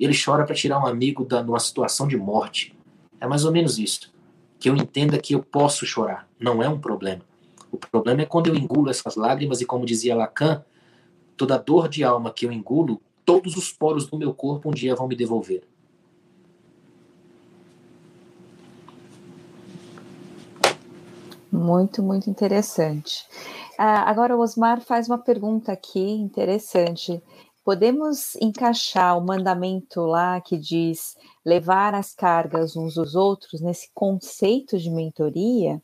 Ele chora para tirar um amigo de uma situação de morte. É mais ou menos isso. Que eu entenda que eu posso chorar. Não é um problema. O problema é quando eu engulo essas lágrimas e, como dizia Lacan, toda dor de alma que eu engulo, todos os poros do meu corpo um dia vão me devolver. Muito, muito interessante. Ah, agora o Osmar faz uma pergunta aqui interessante. Podemos encaixar o mandamento lá que diz levar as cargas uns dos outros nesse conceito de mentoria?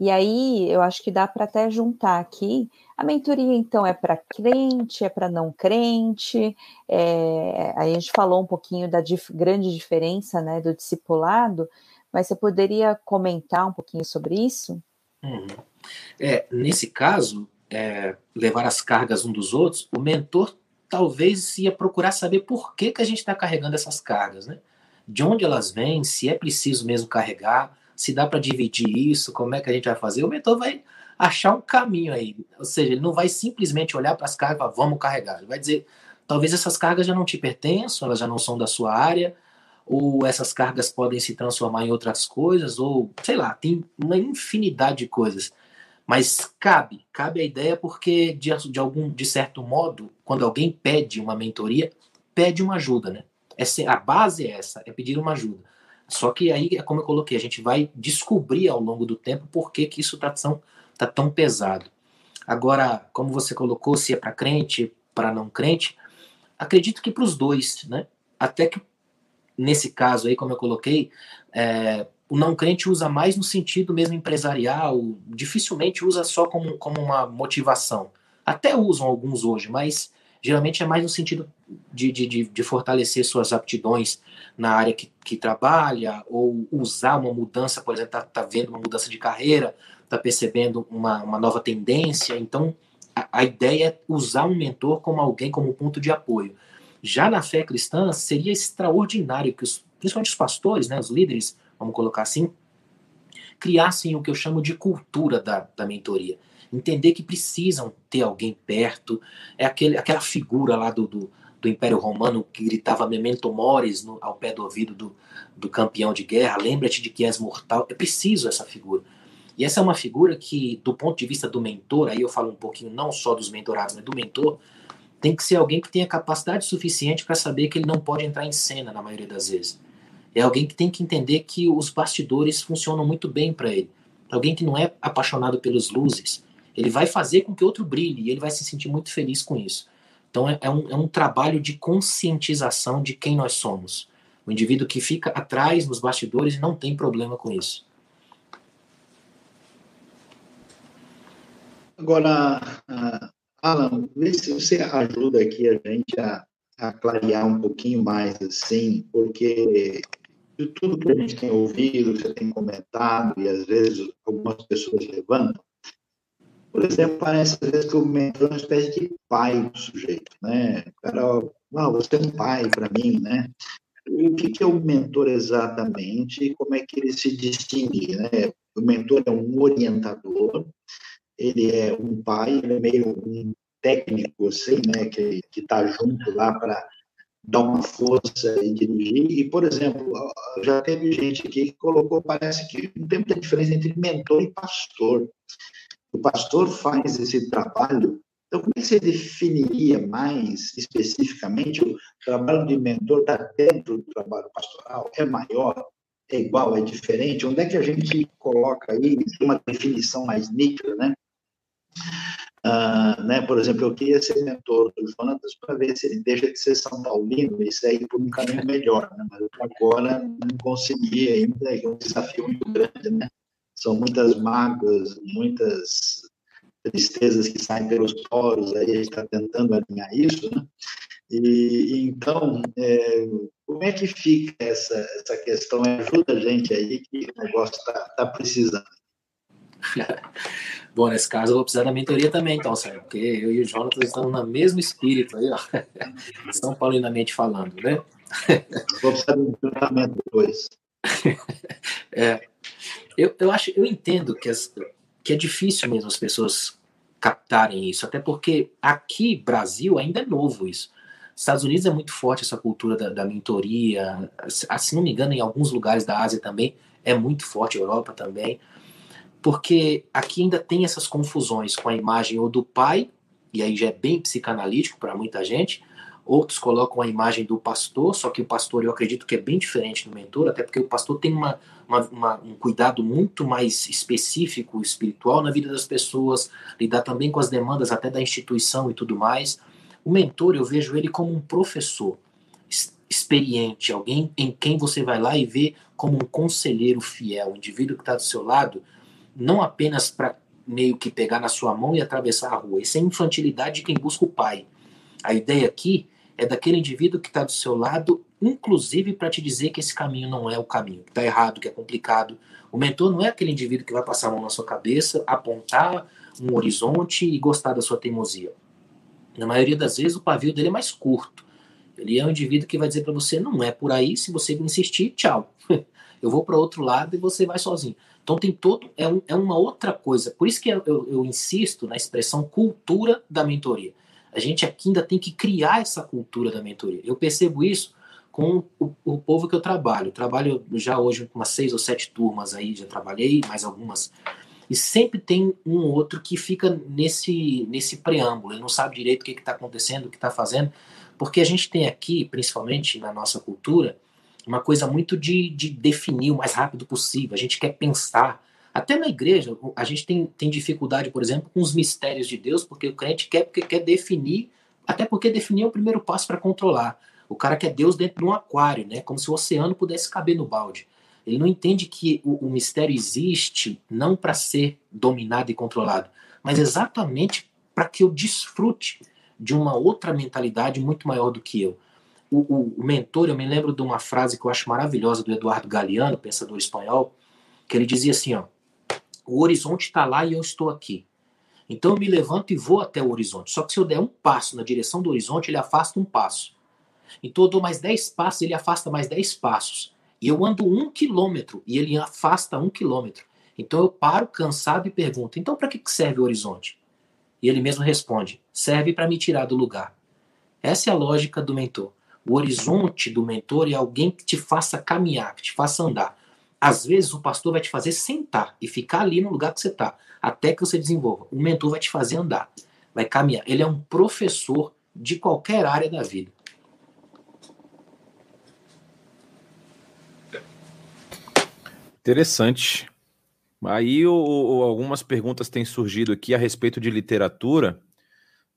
E aí eu acho que dá para até juntar aqui. A mentoria, então, é para crente, é para não crente. É, aí a gente falou um pouquinho da dif grande diferença né, do discipulado, mas você poderia comentar um pouquinho sobre isso? Uhum. É, nesse caso, é, levar as cargas um dos outros, o mentor talvez ia procurar saber por que, que a gente está carregando essas cargas, né? De onde elas vêm, se é preciso mesmo carregar, se dá para dividir isso, como é que a gente vai fazer. O mentor vai achar um caminho aí. Ou seja, ele não vai simplesmente olhar para as cargas e falar, vamos carregar. Ele vai dizer, talvez essas cargas já não te pertençam, elas já não são da sua área, ou essas cargas podem se transformar em outras coisas, ou sei lá, tem uma infinidade de coisas. Mas cabe, cabe a ideia porque de, de algum de certo modo, quando alguém pede uma mentoria, pede uma ajuda, né? Essa, a base é essa, é pedir uma ajuda. Só que aí é como eu coloquei, a gente vai descobrir ao longo do tempo por que, que isso está tão, tá tão pesado. Agora, como você colocou, se é para crente, para não crente, acredito que para os dois, né? Até que nesse caso aí, como eu coloquei, é, o não crente usa mais no sentido mesmo empresarial, dificilmente usa só como, como uma motivação. Até usam alguns hoje, mas geralmente é mais no sentido de, de, de, fortalecer suas aptidões na área que, que, trabalha, ou usar uma mudança, por exemplo, está tá vendo uma mudança de carreira, está percebendo uma, uma nova tendência. Então, a, a ideia é usar um mentor como alguém, como ponto de apoio. Já na fé cristã, seria extraordinário que os, principalmente os pastores, né, os líderes, vamos colocar assim, criassem o que eu chamo de cultura da, da mentoria. Entender que precisam ter alguém perto, é aquele, aquela figura lá do, do, do Império Romano que gritava memento mores no, ao pé do ouvido do, do campeão de guerra, lembra-te de que és mortal. É preciso essa figura. E essa é uma figura que, do ponto de vista do mentor, aí eu falo um pouquinho não só dos mentorados, mas do mentor, tem que ser alguém que tenha capacidade suficiente para saber que ele não pode entrar em cena na maioria das vezes. É alguém que tem que entender que os bastidores funcionam muito bem para ele. Alguém que não é apaixonado pelas luzes. Ele vai fazer com que outro brilhe e ele vai se sentir muito feliz com isso. Então é, é, um, é um trabalho de conscientização de quem nós somos. O indivíduo que fica atrás nos bastidores não tem problema com isso. Agora, Alan, vê se você ajuda aqui a gente a, a clarear um pouquinho mais, assim, porque de tudo que a gente tem ouvido, você tem comentado, e às vezes algumas pessoas levantam, por exemplo, parece às vezes que o mentor é uma espécie de pai do sujeito, né? O cara, não, você é um pai para mim, né? o que, que é o mentor exatamente e como é que ele se distingue, né? O mentor é um orientador, ele é um pai, ele é meio um técnico, assim, né, que está junto lá para dar uma força e dirigir. E, por exemplo, já teve gente aqui que colocou, parece que não tem muita diferença entre mentor e pastor. O pastor faz esse trabalho. Então, como é que você definiria mais especificamente o trabalho de mentor está dentro do trabalho pastoral? É maior? É igual? É diferente? Onde é que a gente coloca aí uma definição mais nítida, né? Uh, né? Por exemplo, eu queria ser mentor do Jonatas para ver se ele deixa de ser São Paulino e segue por um caminho melhor, né? mas agora não consegui ainda, é um desafio muito grande, né? São muitas mágoas, muitas tristezas que saem pelos poros, aí a gente está tentando alinhar isso, né? E, então, é, como é que fica essa, essa questão? Ajuda a gente aí que o negócio está tá precisando. Bom, nesse caso eu vou precisar da mentoria também, então, Sérgio, porque eu e o Jonathan estamos no mesmo espírito aí, ó. São Paulinamente falando, né? Vou precisar de tratamento depois. É, eu, eu acho, eu entendo que, as, que é difícil mesmo as pessoas captarem isso, até porque aqui, Brasil, ainda é novo isso. Estados Unidos é muito forte essa cultura da, da mentoria, se não me engano, em alguns lugares da Ásia também é muito forte, Europa também porque aqui ainda tem essas confusões com a imagem ou do pai, e aí já é bem psicanalítico para muita gente. Outros colocam a imagem do pastor, só que o pastor eu acredito que é bem diferente do mentor, até porque o pastor tem uma, uma, uma, um cuidado muito mais específico, espiritual na vida das pessoas, lidar também com as demandas até da instituição e tudo mais. O mentor, eu vejo ele como um professor experiente, alguém em quem você vai lá e vê como um conselheiro fiel, um indivíduo que está do seu lado, não apenas para meio que pegar na sua mão e atravessar a rua. Isso é infantilidade de quem busca o pai. A ideia aqui é daquele indivíduo que está do seu lado, inclusive para te dizer que esse caminho não é o caminho, que está errado, que é complicado. O mentor não é aquele indivíduo que vai passar a mão na sua cabeça, apontar um horizonte e gostar da sua teimosia. Na maioria das vezes, o pavio dele é mais curto. Ele é um indivíduo que vai dizer para você: não é por aí, se você insistir, tchau. Eu vou para outro lado e você vai sozinho. Então tem todo é, um, é uma outra coisa. Por isso que eu, eu, eu, insisto na expressão cultura da mentoria. A gente aqui ainda tem que criar essa cultura da mentoria. Eu percebo isso com o, o povo que eu trabalho. Trabalho já hoje com umas seis ou sete turmas aí, já trabalhei, mais algumas. E sempre tem um ou outro que fica nesse, nesse preâmbulo. Ele não sabe direito o que está acontecendo, o que está fazendo. Porque a gente tem aqui, principalmente na nossa cultura, uma coisa muito de, de definir o mais rápido possível. A gente quer pensar. Até na igreja, a gente tem, tem dificuldade, por exemplo, com os mistérios de Deus, porque o crente quer, porque quer definir, até porque definir é o primeiro passo para controlar. O cara quer Deus dentro de um aquário, né? como se o oceano pudesse caber no balde. Ele não entende que o, o mistério existe não para ser dominado e controlado, mas exatamente para que eu desfrute de uma outra mentalidade muito maior do que eu o, o, mentor, eu me lembro de uma frase que eu acho maravilhosa do Eduardo Galeano, pensador espanhol, que ele dizia assim: ó, o horizonte está lá e eu estou aqui. Então eu me levanto e vou até o horizonte. Só que se eu der um passo na direção do horizonte, ele afasta um passo. Então eu dou mais dez passos, ele afasta mais dez passos. E eu ando um quilômetro e ele afasta um quilômetro. Então eu paro cansado e pergunto: então para que serve o horizonte? E ele mesmo responde: serve para me tirar do lugar. Essa é a lógica do mentor. O horizonte do mentor é alguém que te faça caminhar, que te faça andar. Às vezes o pastor vai te fazer sentar e ficar ali no lugar que você está, até que você desenvolva. O mentor vai te fazer andar, vai caminhar. Ele é um professor de qualquer área da vida. Interessante. Aí o, algumas perguntas têm surgido aqui a respeito de literatura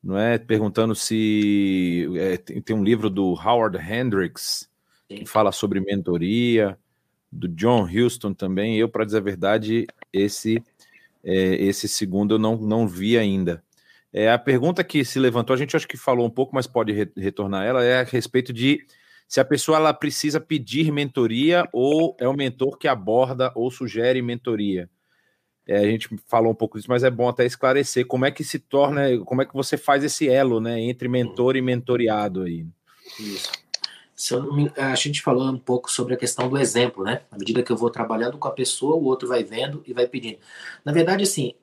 não é? Perguntando se é, tem, tem, um livro do Howard Hendricks que fala sobre mentoria, do John Houston também. Eu, para dizer a verdade, esse é, esse segundo eu não, não vi ainda. É, a pergunta que se levantou, a gente acho que falou um pouco, mas pode re retornar ela, é a respeito de se a pessoa ela precisa pedir mentoria ou é o mentor que aborda ou sugere mentoria. É, a gente falou um pouco disso, mas é bom até esclarecer como é que se torna, como é que você faz esse elo, né, entre mentor e mentoriado aí. Isso. a gente falou um pouco sobre a questão do exemplo, né? À medida que eu vou trabalhando com a pessoa, o outro vai vendo e vai pedindo. Na verdade, assim,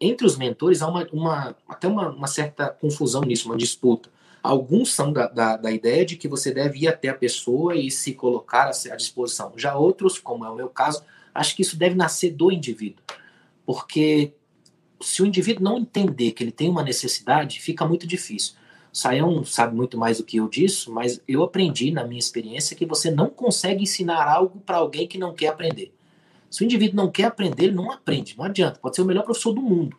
entre os mentores há uma, uma até uma, uma, certa confusão nisso, uma disputa. Alguns são da, da, da, ideia de que você deve ir até a pessoa e se colocar à disposição. Já outros, como é o meu caso, acho que isso deve nascer do indivíduo. Porque se o indivíduo não entender que ele tem uma necessidade, fica muito difícil. Saião sabe muito mais do que eu disso, mas eu aprendi na minha experiência que você não consegue ensinar algo para alguém que não quer aprender. Se o indivíduo não quer aprender, ele não aprende, não adianta. Pode ser o melhor professor do mundo.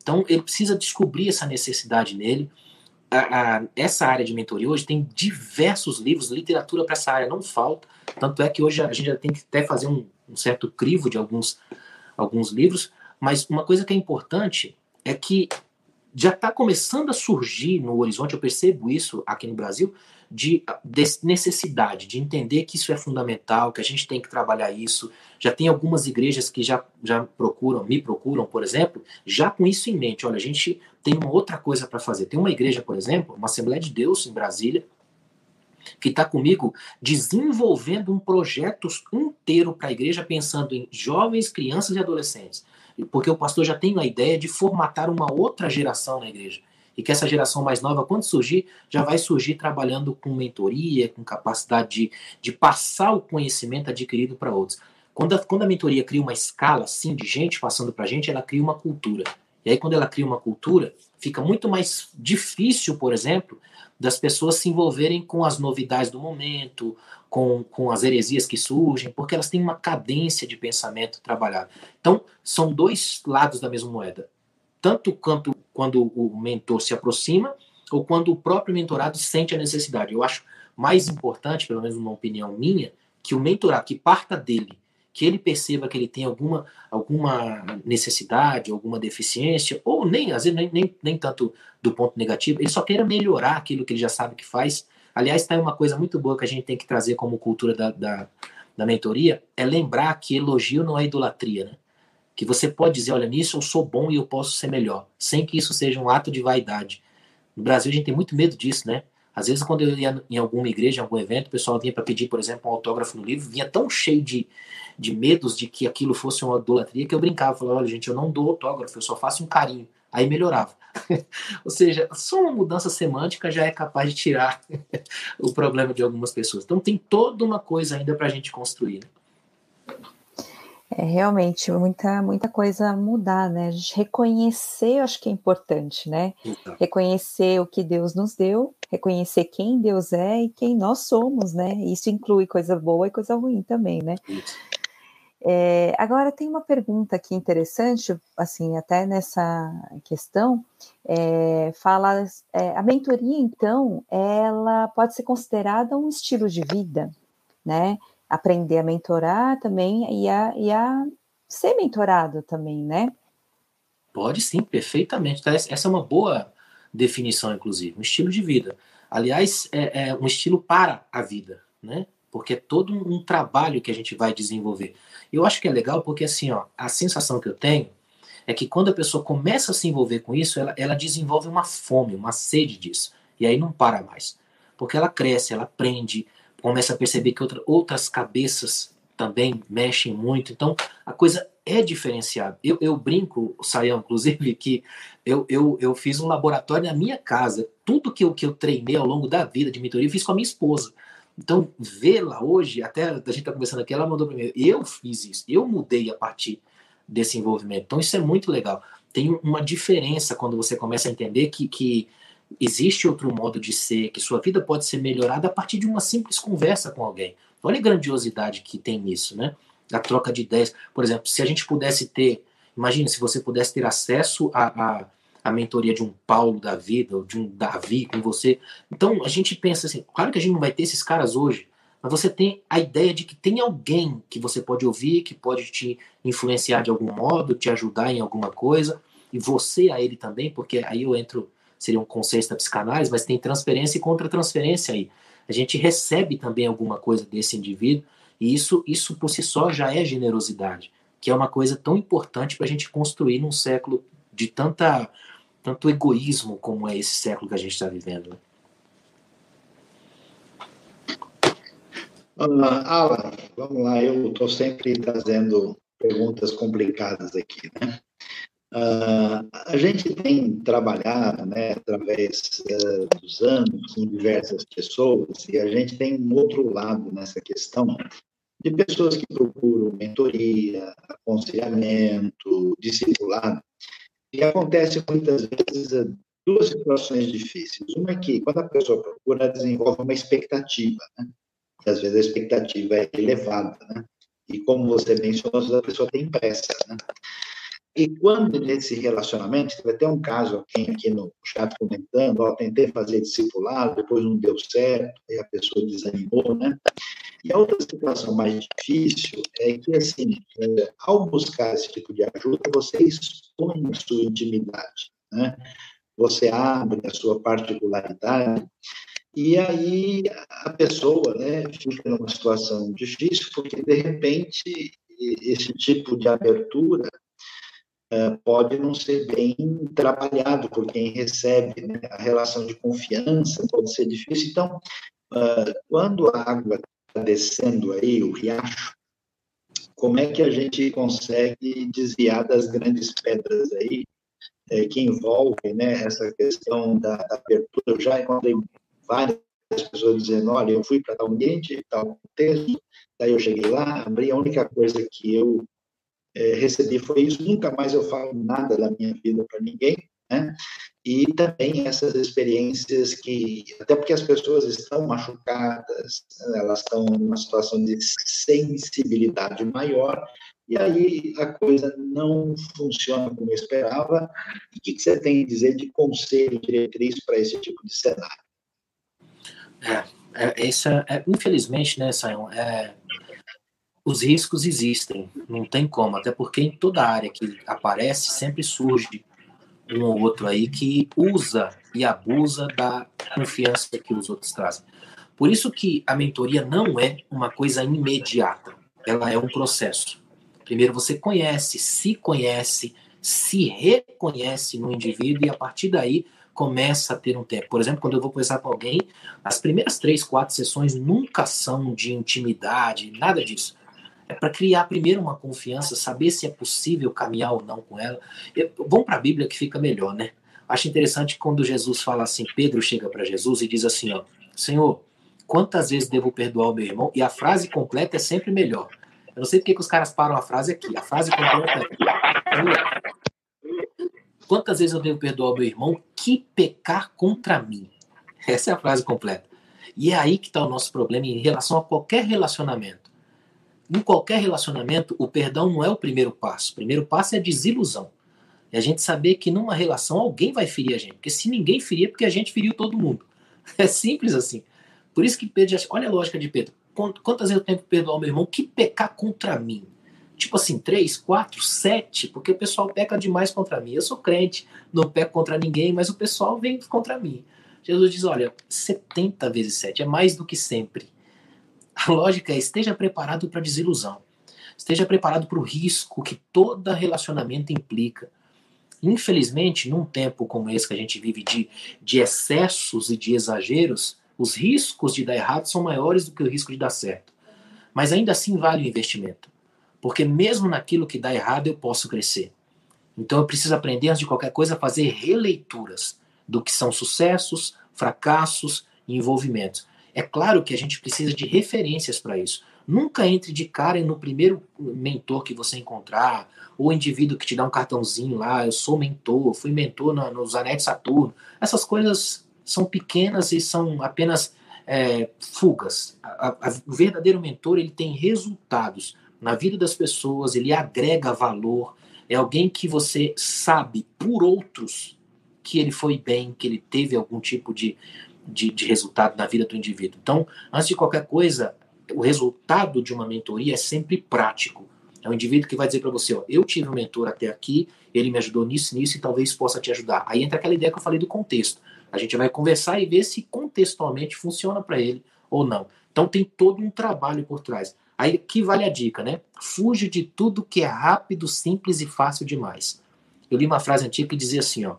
Então, ele precisa descobrir essa necessidade nele. A, a, essa área de mentoria hoje tem diversos livros, literatura para essa área não falta. Tanto é que hoje a gente já tem que até fazer um, um certo crivo de alguns, alguns livros. Mas uma coisa que é importante é que já está começando a surgir no horizonte, eu percebo isso aqui no Brasil, de, de, necessidade de entender que isso é fundamental, que a gente tem que trabalhar isso. Já tem algumas igrejas que já, já procuram, me procuram, por exemplo, já com isso em mente. Olha, a gente tem uma outra coisa para fazer. Tem uma igreja, por exemplo, uma Assembleia de Deus em Brasília, que está comigo desenvolvendo um projeto inteiro para a igreja, pensando em jovens, crianças e adolescentes. Porque o pastor já tem a ideia de formatar uma outra geração na igreja e que essa geração mais nova, quando surgir, já vai surgir trabalhando com mentoria, com capacidade de, de passar o conhecimento adquirido para outros. Quando a, quando a mentoria cria uma escala assim de gente passando para gente, ela cria uma cultura. E aí, quando ela cria uma cultura, fica muito mais difícil, por exemplo, das pessoas se envolverem com as novidades do momento, com, com as heresias que surgem, porque elas têm uma cadência de pensamento trabalhado. Então, são dois lados da mesma moeda tanto quanto quando o mentor se aproxima ou quando o próprio mentorado sente a necessidade. Eu acho mais importante, pelo menos uma opinião minha, que o mentorado, que parta dele, que ele perceba que ele tem alguma, alguma necessidade, alguma deficiência, ou nem, às vezes, nem, nem, nem tanto do ponto negativo, ele só queira melhorar aquilo que ele já sabe que faz. Aliás, está uma coisa muito boa que a gente tem que trazer como cultura da, da, da mentoria, é lembrar que elogio não é idolatria, né? que você pode dizer, olha, nisso eu sou bom e eu posso ser melhor, sem que isso seja um ato de vaidade. No Brasil a gente tem muito medo disso, né? Às vezes quando eu ia em alguma igreja, em algum evento, o pessoal vinha para pedir, por exemplo, um autógrafo no livro, vinha tão cheio de, de medos de que aquilo fosse uma idolatria que eu brincava, falava, olha gente, eu não dou autógrafo, eu só faço um carinho. Aí melhorava. Ou seja, só uma mudança semântica já é capaz de tirar o problema de algumas pessoas. Então tem toda uma coisa ainda para a gente construir. Né? É realmente muita, muita coisa mudar, né? A gente reconhecer, eu acho que é importante, né? Então. Reconhecer o que Deus nos deu, reconhecer quem Deus é e quem nós somos, né? Isso inclui coisa boa e coisa ruim também, né? É, agora tem uma pergunta aqui interessante, assim, até nessa questão, é, fala, é, a mentoria, então, ela pode ser considerada um estilo de vida, né? aprender a mentorar também e a, e a ser mentorado também, né? Pode sim, perfeitamente. Tá? Essa é uma boa definição, inclusive, um estilo de vida. Aliás, é, é um estilo para a vida, né? Porque é todo um trabalho que a gente vai desenvolver. Eu acho que é legal porque, assim, ó, a sensação que eu tenho é que quando a pessoa começa a se envolver com isso, ela, ela desenvolve uma fome, uma sede disso. E aí não para mais. Porque ela cresce, ela aprende, começa a perceber que outra, outras cabeças também mexem muito. Então, a coisa é diferenciada. Eu, eu brinco, Sayão, inclusive, que eu, eu, eu fiz um laboratório na minha casa. Tudo que eu, que eu treinei ao longo da vida de mentoria, eu fiz com a minha esposa. Então, vê-la hoje, até a gente está conversando aqui, ela mandou para mim, eu fiz isso, eu mudei a partir desse envolvimento. Então, isso é muito legal. Tem uma diferença quando você começa a entender que, que existe outro modo de ser, que sua vida pode ser melhorada a partir de uma simples conversa com alguém. Olha a grandiosidade que tem nisso, né? A troca de ideias. Por exemplo, se a gente pudesse ter, imagine se você pudesse ter acesso à, à, à mentoria de um Paulo da vida, ou de um Davi com você. Então a gente pensa assim, claro que a gente não vai ter esses caras hoje, mas você tem a ideia de que tem alguém que você pode ouvir, que pode te influenciar de algum modo, te ajudar em alguma coisa, e você a ele também, porque aí eu entro seria um conceito da psicanálise, mas tem transferência e contra-transferência aí. A gente recebe também alguma coisa desse indivíduo, e isso, isso por si só já é generosidade, que é uma coisa tão importante para a gente construir num século de tanta, tanto egoísmo como é esse século que a gente está vivendo. Né? Alan, vamos lá, eu estou sempre trazendo perguntas complicadas aqui, né? Uh, a gente tem trabalhado, né, através uh, dos anos, com diversas pessoas, e a gente tem um outro lado nessa questão de pessoas que procuram mentoria, aconselhamento, discipulado, e acontece muitas vezes uh, duas situações difíceis. Uma é que, quando a pessoa procura, ela desenvolve uma expectativa, né? E, às vezes a expectativa é elevada, né? E como você mencionou, a pessoa tem pressa, né? E quando nesse relacionamento, teve até um caso aqui, aqui no chat comentando, ó, tentei fazer discipulado, depois não deu certo, aí a pessoa desanimou, né? E a outra situação mais difícil é que, assim, é, ao buscar esse tipo de ajuda, você expõe a sua intimidade, né? Você abre a sua particularidade e aí a pessoa, né, fica numa situação difícil porque, de repente, esse tipo de abertura pode não ser bem trabalhado por quem recebe, né? a relação de confiança pode ser difícil. Então, uh, quando a água está descendo aí, o riacho, como é que a gente consegue desviar das grandes pedras aí é, que envolvem né, essa questão da, da, abertura? Eu já encontrei várias pessoas dizendo, olha, eu fui para tal ambiente, tal contexto, daí eu cheguei lá, abri, a única coisa que eu é, recebi foi isso. Nunca mais eu falo nada da minha vida para ninguém, né? E também essas experiências que, até porque as pessoas estão machucadas, elas estão numa situação de sensibilidade maior, e aí a coisa não funciona como eu esperava. o que, você tem a dizer de conselho, diretriz para esse tipo de cenário? É, é, essa, é, infelizmente, né, Sayão, é, os riscos existem, não tem como, até porque em toda área que aparece sempre surge um ou outro aí que usa e abusa da confiança que os outros trazem. Por isso que a mentoria não é uma coisa imediata, ela é um processo. Primeiro você conhece, se conhece, se reconhece no indivíduo e a partir daí começa a ter um tempo. Por exemplo, quando eu vou conversar com alguém, as primeiras três, quatro sessões nunca são de intimidade, nada disso é para criar primeiro uma confiança, saber se é possível caminhar ou não com ela. vamos para a Bíblia que fica melhor, né? Acho interessante quando Jesus fala assim, Pedro chega para Jesus e diz assim, ó, Senhor, quantas vezes devo perdoar o meu irmão? E a frase completa é sempre melhor. Eu não sei porque que os caras param a frase aqui. A frase completa é quantas vezes eu devo perdoar o meu irmão que pecar contra mim? Essa é a frase completa. E é aí que está o nosso problema em relação a qualquer relacionamento. Em qualquer relacionamento, o perdão não é o primeiro passo. O primeiro passo é a desilusão. É a gente saber que numa relação alguém vai ferir a gente. Porque se ninguém ferir, é porque a gente feriu todo mundo. É simples assim. Por isso que Pedro, olha a lógica de Pedro. Quantas vezes eu tenho que perdoar o meu irmão que pecar contra mim? Tipo assim, três, quatro, sete, porque o pessoal peca demais contra mim. Eu sou crente, não peco contra ninguém, mas o pessoal vem contra mim. Jesus diz: olha, 70 vezes 7 é mais do que sempre. A lógica é esteja preparado para a desilusão. Esteja preparado para o risco que todo relacionamento implica. Infelizmente, num tempo como esse que a gente vive de, de excessos e de exageros, os riscos de dar errado são maiores do que o risco de dar certo. Mas ainda assim vale o investimento. Porque mesmo naquilo que dá errado, eu posso crescer. Então eu preciso aprender, antes de qualquer coisa, a fazer releituras do que são sucessos, fracassos e envolvimentos. É claro que a gente precisa de referências para isso. Nunca entre de cara no primeiro mentor que você encontrar, ou indivíduo que te dá um cartãozinho lá, eu sou mentor, fui mentor no, nos Anéis Saturno. Essas coisas são pequenas e são apenas é, fugas. A, a, o verdadeiro mentor ele tem resultados na vida das pessoas, ele agrega valor, é alguém que você sabe por outros que ele foi bem, que ele teve algum tipo de, de, de resultado na vida do indivíduo. Então, antes de qualquer coisa, o resultado de uma mentoria é sempre prático. É um indivíduo que vai dizer para você, ó, eu tive um mentor até aqui, ele me ajudou nisso, nisso e talvez possa te ajudar. Aí entra aquela ideia que eu falei do contexto. A gente vai conversar e ver se contextualmente funciona para ele ou não. Então tem todo um trabalho por trás. Aí que vale a dica, né? Fuge de tudo que é rápido, simples e fácil demais. Eu li uma frase antiga que dizia assim, ó: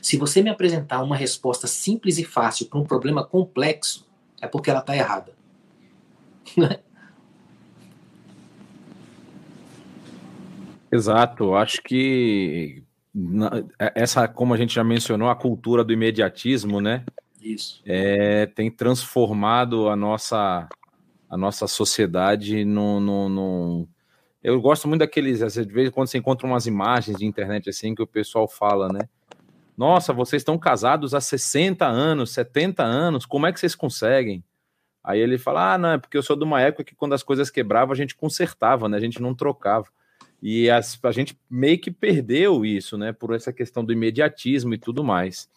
se você me apresentar uma resposta simples e fácil para um problema complexo, é porque ela está errada. Exato, acho que é, essa, como a gente já mencionou, a cultura do imediatismo, né? Isso. É, tem transformado a nossa, a nossa sociedade num, num, num... Eu gosto muito daqueles, às vezes, quando você encontra umas imagens de internet assim, que o pessoal fala, né? Nossa, vocês estão casados há 60 anos, 70 anos, como é que vocês conseguem? Aí ele fala: Ah, não, é porque eu sou de uma época que quando as coisas quebravam, a gente consertava, né? A gente não trocava. E as, a gente meio que perdeu isso, né? Por essa questão do imediatismo e tudo mais.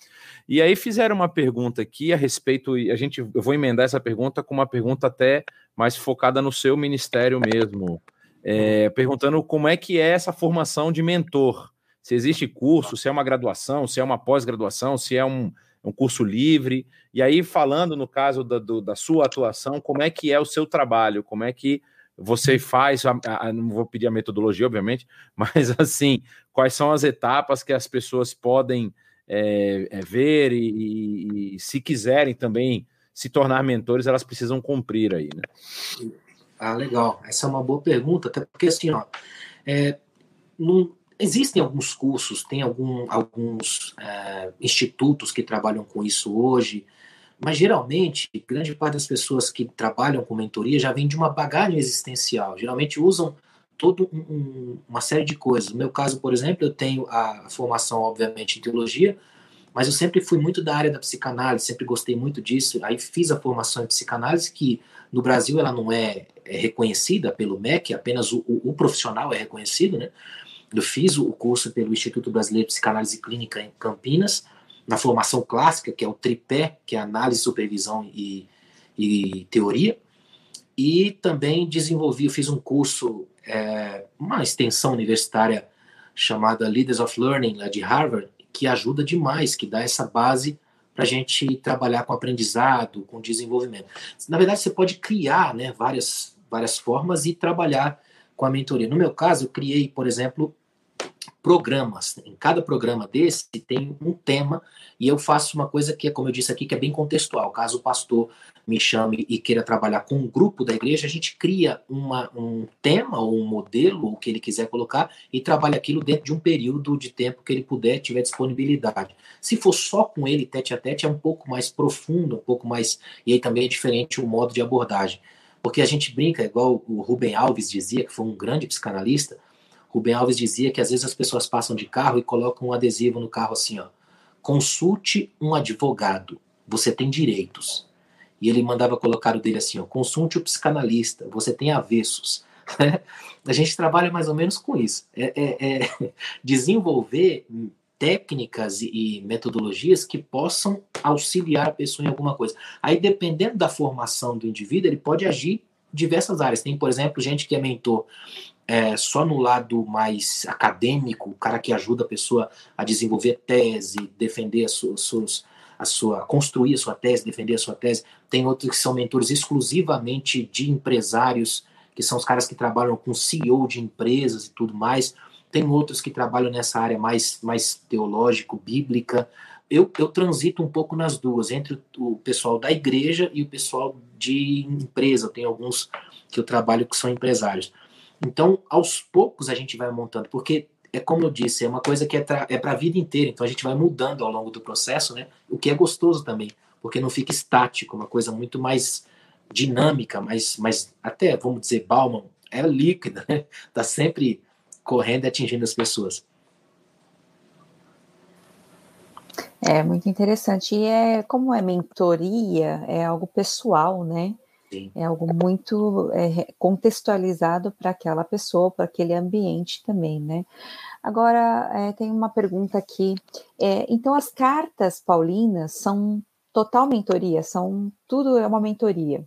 E aí fizeram uma pergunta aqui a respeito, a gente, eu vou emendar essa pergunta com uma pergunta até mais focada no seu ministério mesmo, é, perguntando como é que é essa formação de mentor se existe curso, se é uma graduação, se é uma pós-graduação, se é um, um, curso livre. E aí, falando no caso da, do, da sua atuação, como é que é o seu trabalho, como é que você faz, a, a, não vou pedir a metodologia, obviamente, mas assim, quais são as etapas que as pessoas podem é, é, ver e, e, e, se quiserem também se tornar mentores, elas precisam cumprir aí, né? Ah, legal. Essa é uma boa pergunta, até porque assim, ó, é, não, Existem alguns cursos, tem algum, alguns é, institutos que trabalham com isso hoje, mas geralmente, grande parte das pessoas que trabalham com mentoria já vem de uma bagagem existencial. Geralmente usam toda um, uma série de coisas. No meu caso, por exemplo, eu tenho a formação, obviamente, em teologia, mas eu sempre fui muito da área da psicanálise, sempre gostei muito disso. Aí fiz a formação em psicanálise, que no Brasil ela não é, é reconhecida pelo MEC, apenas o, o, o profissional é reconhecido, né? Eu fiz o curso pelo Instituto Brasileiro de Psicanálise Clínica em Campinas, na formação clássica, que é o tripé, que é análise, supervisão e, e teoria. E também desenvolvi, eu fiz um curso, é, uma extensão universitária chamada Leaders of Learning, lá de Harvard, que ajuda demais, que dá essa base para a gente trabalhar com aprendizado, com desenvolvimento. Na verdade, você pode criar né, várias, várias formas e trabalhar com a mentoria. No meu caso, eu criei, por exemplo, programas. Em cada programa desse tem um tema e eu faço uma coisa que é, como eu disse aqui, que é bem contextual. Caso o pastor me chame e queira trabalhar com um grupo da igreja, a gente cria uma, um tema ou um modelo, o que ele quiser colocar, e trabalha aquilo dentro de um período de tempo que ele puder, tiver disponibilidade. Se for só com ele, tete a tete, é um pouco mais profundo, um pouco mais. E aí também é diferente o modo de abordagem. Porque a gente brinca, igual o Rubem Alves dizia, que foi um grande psicanalista, Rubem Alves dizia que às vezes as pessoas passam de carro e colocam um adesivo no carro assim, ó. Consulte um advogado, você tem direitos. E ele mandava colocar o dele assim, ó, consulte o psicanalista, você tem avessos. a gente trabalha mais ou menos com isso. É, é, é desenvolver técnicas e metodologias que possam auxiliar a pessoa em alguma coisa. Aí, dependendo da formação do indivíduo, ele pode agir diversas áreas. Tem, por exemplo, gente que é mentor é, só no lado mais acadêmico, o cara que ajuda a pessoa a desenvolver tese, defender a sua, construir a sua tese, defender a sua tese. Tem outros que são mentores exclusivamente de empresários, que são os caras que trabalham com CEO de empresas e tudo mais. Tem outros que trabalham nessa área mais, mais teológico, bíblica. Eu, eu transito um pouco nas duas, entre o pessoal da igreja e o pessoal de empresa. Tem alguns que eu trabalho que são empresários. Então, aos poucos a gente vai montando, porque é como eu disse, é uma coisa que é para é a vida inteira, então a gente vai mudando ao longo do processo, né? O que é gostoso também, porque não fica estático, uma coisa muito mais dinâmica, mais, mais até, vamos dizer, Bauman, é líquida, né? Tá sempre correndo e atingindo as pessoas. É muito interessante. E é como é mentoria, é algo pessoal, né? Sim. É algo muito é, contextualizado para aquela pessoa, para aquele ambiente também, né? Agora, é, tem uma pergunta aqui. É, então, as cartas paulinas são total mentoria? São tudo é uma mentoria?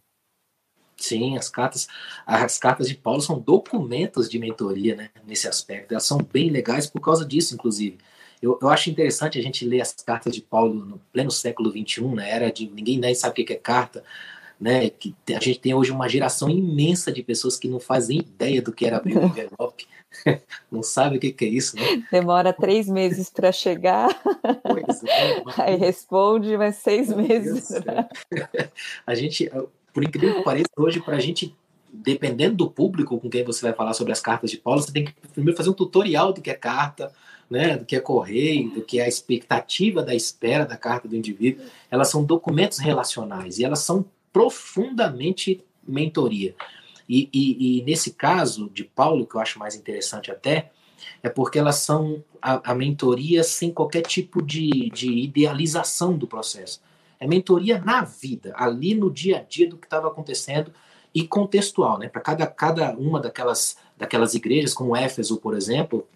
Sim, as cartas, as cartas de Paulo são documentos de mentoria, né? Nesse aspecto, elas são bem legais por causa disso, inclusive. Eu, eu acho interessante a gente ler as cartas de Paulo no pleno século XXI, na era de ninguém nem sabe o que é carta, né? Que a gente tem hoje uma geração imensa de pessoas que não fazem ideia do que era abrir o envelope, não sabe o que, que, é isso, né? Demora três meses para chegar. Pois é. Mas... Aí responde, mas seis meses. a gente, por incrível que pareça, hoje para a gente dependendo do público com quem você vai falar sobre as cartas de Paulo, você tem que primeiro fazer um tutorial do que é carta, né, do que é correio, do que é a expectativa da espera da carta do indivíduo. Elas são documentos relacionais e elas são profundamente mentoria. E, e, e nesse caso de Paulo, que eu acho mais interessante até, é porque elas são a, a mentoria sem qualquer tipo de, de idealização do processo. É mentoria na vida, ali no dia a dia do que estava acontecendo e contextual, né? Para cada, cada uma daquelas, daquelas igrejas, como Éfeso, por exemplo,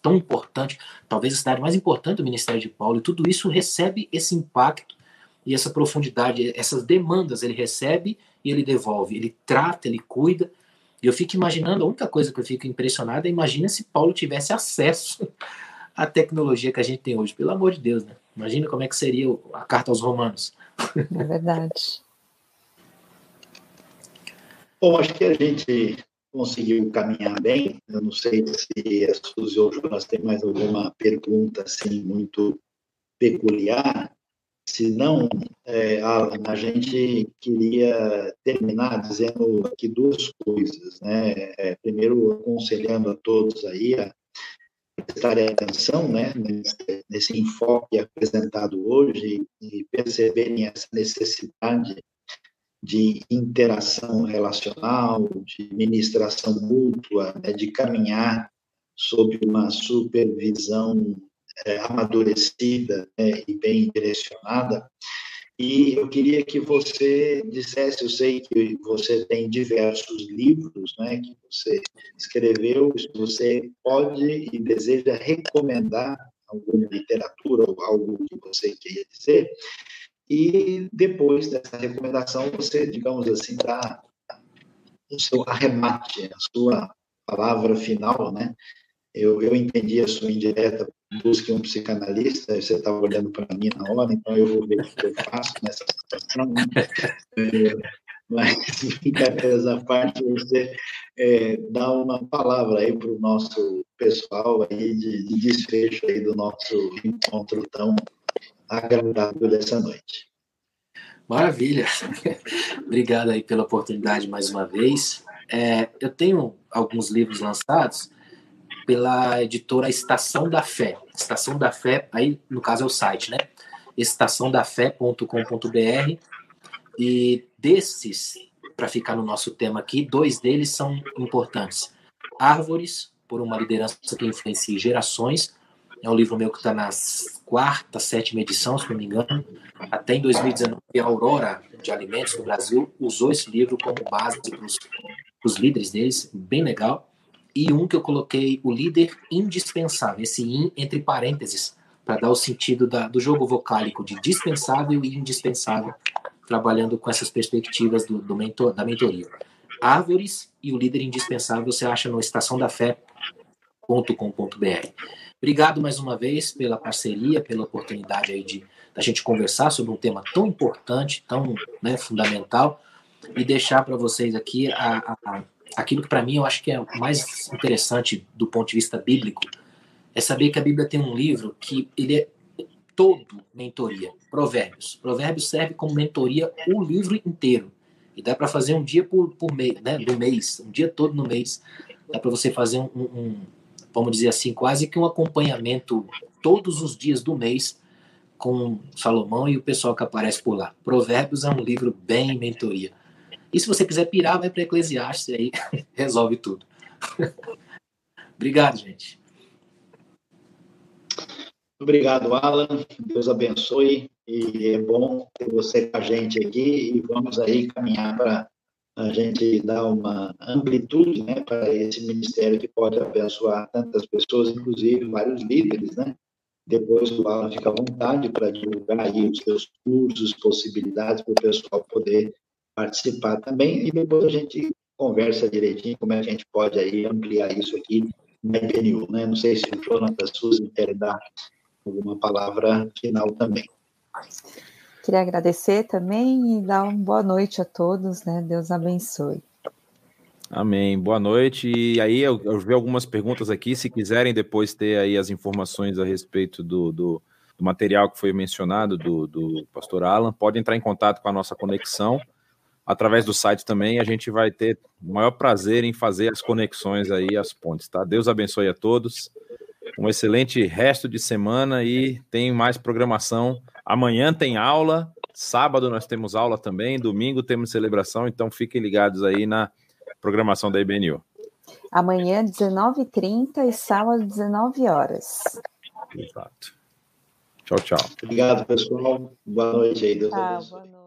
tão importante, talvez a cidade mais importante do ministério de Paulo, e tudo isso recebe esse impacto e essa profundidade, essas demandas ele recebe e ele devolve, ele trata, ele cuida. E eu fico imaginando, a única coisa que eu fico impressionado é imagina se Paulo tivesse acesso à tecnologia que a gente tem hoje, pelo amor de Deus, né? Imagina como é que seria a carta aos romanos. É verdade. Bom, acho que a gente conseguiu caminhar bem. Eu não sei se a Suzy ou o Jonas tem mais alguma pergunta assim muito peculiar. Se não, é, Alan, a gente queria terminar dizendo aqui duas coisas, né? É, primeiro, aconselhando a todos aí a prestarem atenção, né, nesse, nesse enfoque apresentado hoje e perceberem essa necessidade de interação relacional, de ministração mútua, né, de caminhar sob uma supervisão é, amadurecida né, e bem direcionada. E eu queria que você dissesse, eu sei que você tem diversos livros né, que você escreveu, se você pode e deseja recomendar alguma literatura ou algo que você queria dizer, e depois dessa recomendação, você, digamos assim, dá o seu arremate, a sua palavra final, né? Eu, eu entendi a sua indireta, busque um psicanalista, você estava olhando para mim na hora, então eu vou ver o que eu faço nessa situação. Né? É, mas, brincadeiras à parte, você é, dá uma palavra aí para o nosso pessoal aí de, de desfecho aí do nosso encontro tão agradável dessa noite. Maravilha. Obrigado aí pela oportunidade mais uma vez. É, eu tenho alguns livros lançados pela editora Estação da Fé. Estação da Fé, aí no caso é o site, né? estaçãodafé.com.br. E desses, para ficar no nosso tema aqui, dois deles são importantes. Árvores, por uma liderança que influencia gerações. É um livro meu que está nas quarta, sétima edição, se não me engano. Até em 2019, a Aurora de Alimentos do Brasil usou esse livro como base para os líderes deles, bem legal. E um que eu coloquei, o líder indispensável, esse in entre parênteses, para dar o sentido da, do jogo vocálico de dispensável e indispensável, trabalhando com essas perspectivas do, do mentor, da mentoria. Árvores e o líder indispensável você acha no estaçãodafé.com.br. Obrigado mais uma vez pela parceria, pela oportunidade aí de da gente conversar sobre um tema tão importante, tão né, fundamental, e deixar para vocês aqui a, a, aquilo que para mim eu acho que é mais interessante do ponto de vista bíblico, é saber que a Bíblia tem um livro que ele é todo mentoria, Provérbios. Provérbios serve como mentoria o livro inteiro. E dá para fazer um dia por, por mês, né, do mês, um dia todo no mês. Dá para você fazer um, um, vamos dizer assim, quase que um acompanhamento todos os dias do mês com Salomão e o pessoal que aparece por lá. Provérbios é um livro bem mentoria. E se você quiser pirar, vai para Eclesiastes aí resolve tudo. Obrigado, gente. Obrigado, Alan. Deus abençoe. E é bom ter você com a gente aqui. E vamos aí caminhar para a gente dar uma amplitude né, para esse ministério que pode abençoar tantas pessoas, inclusive vários líderes, né? Depois o Alan fica à vontade para divulgar aí os seus cursos, possibilidades para o pessoal poder participar também, e depois a gente conversa direitinho como é que a gente pode aí ampliar isso aqui na IPNU, né? Não sei se o Jonathan Suzy quer dar alguma palavra final também. Queria agradecer também e dar uma boa noite a todos, né? Deus abençoe. Amém. Boa noite. E aí eu, eu vi algumas perguntas aqui. Se quiserem depois ter aí as informações a respeito do, do, do material que foi mencionado do, do pastor Alan, pode entrar em contato com a nossa conexão. Através do site também. A gente vai ter o maior prazer em fazer as conexões aí, as pontes, tá? Deus abençoe a todos. Um excelente resto de semana e tem mais programação. Amanhã tem aula, sábado nós temos aula também, domingo temos celebração, então fiquem ligados aí na programação da IBNU. Amanhã, 19h30 e sábado, 19 horas. Exato. Tchau, tchau. Obrigado, pessoal. Boa noite aí. Deus boa noite.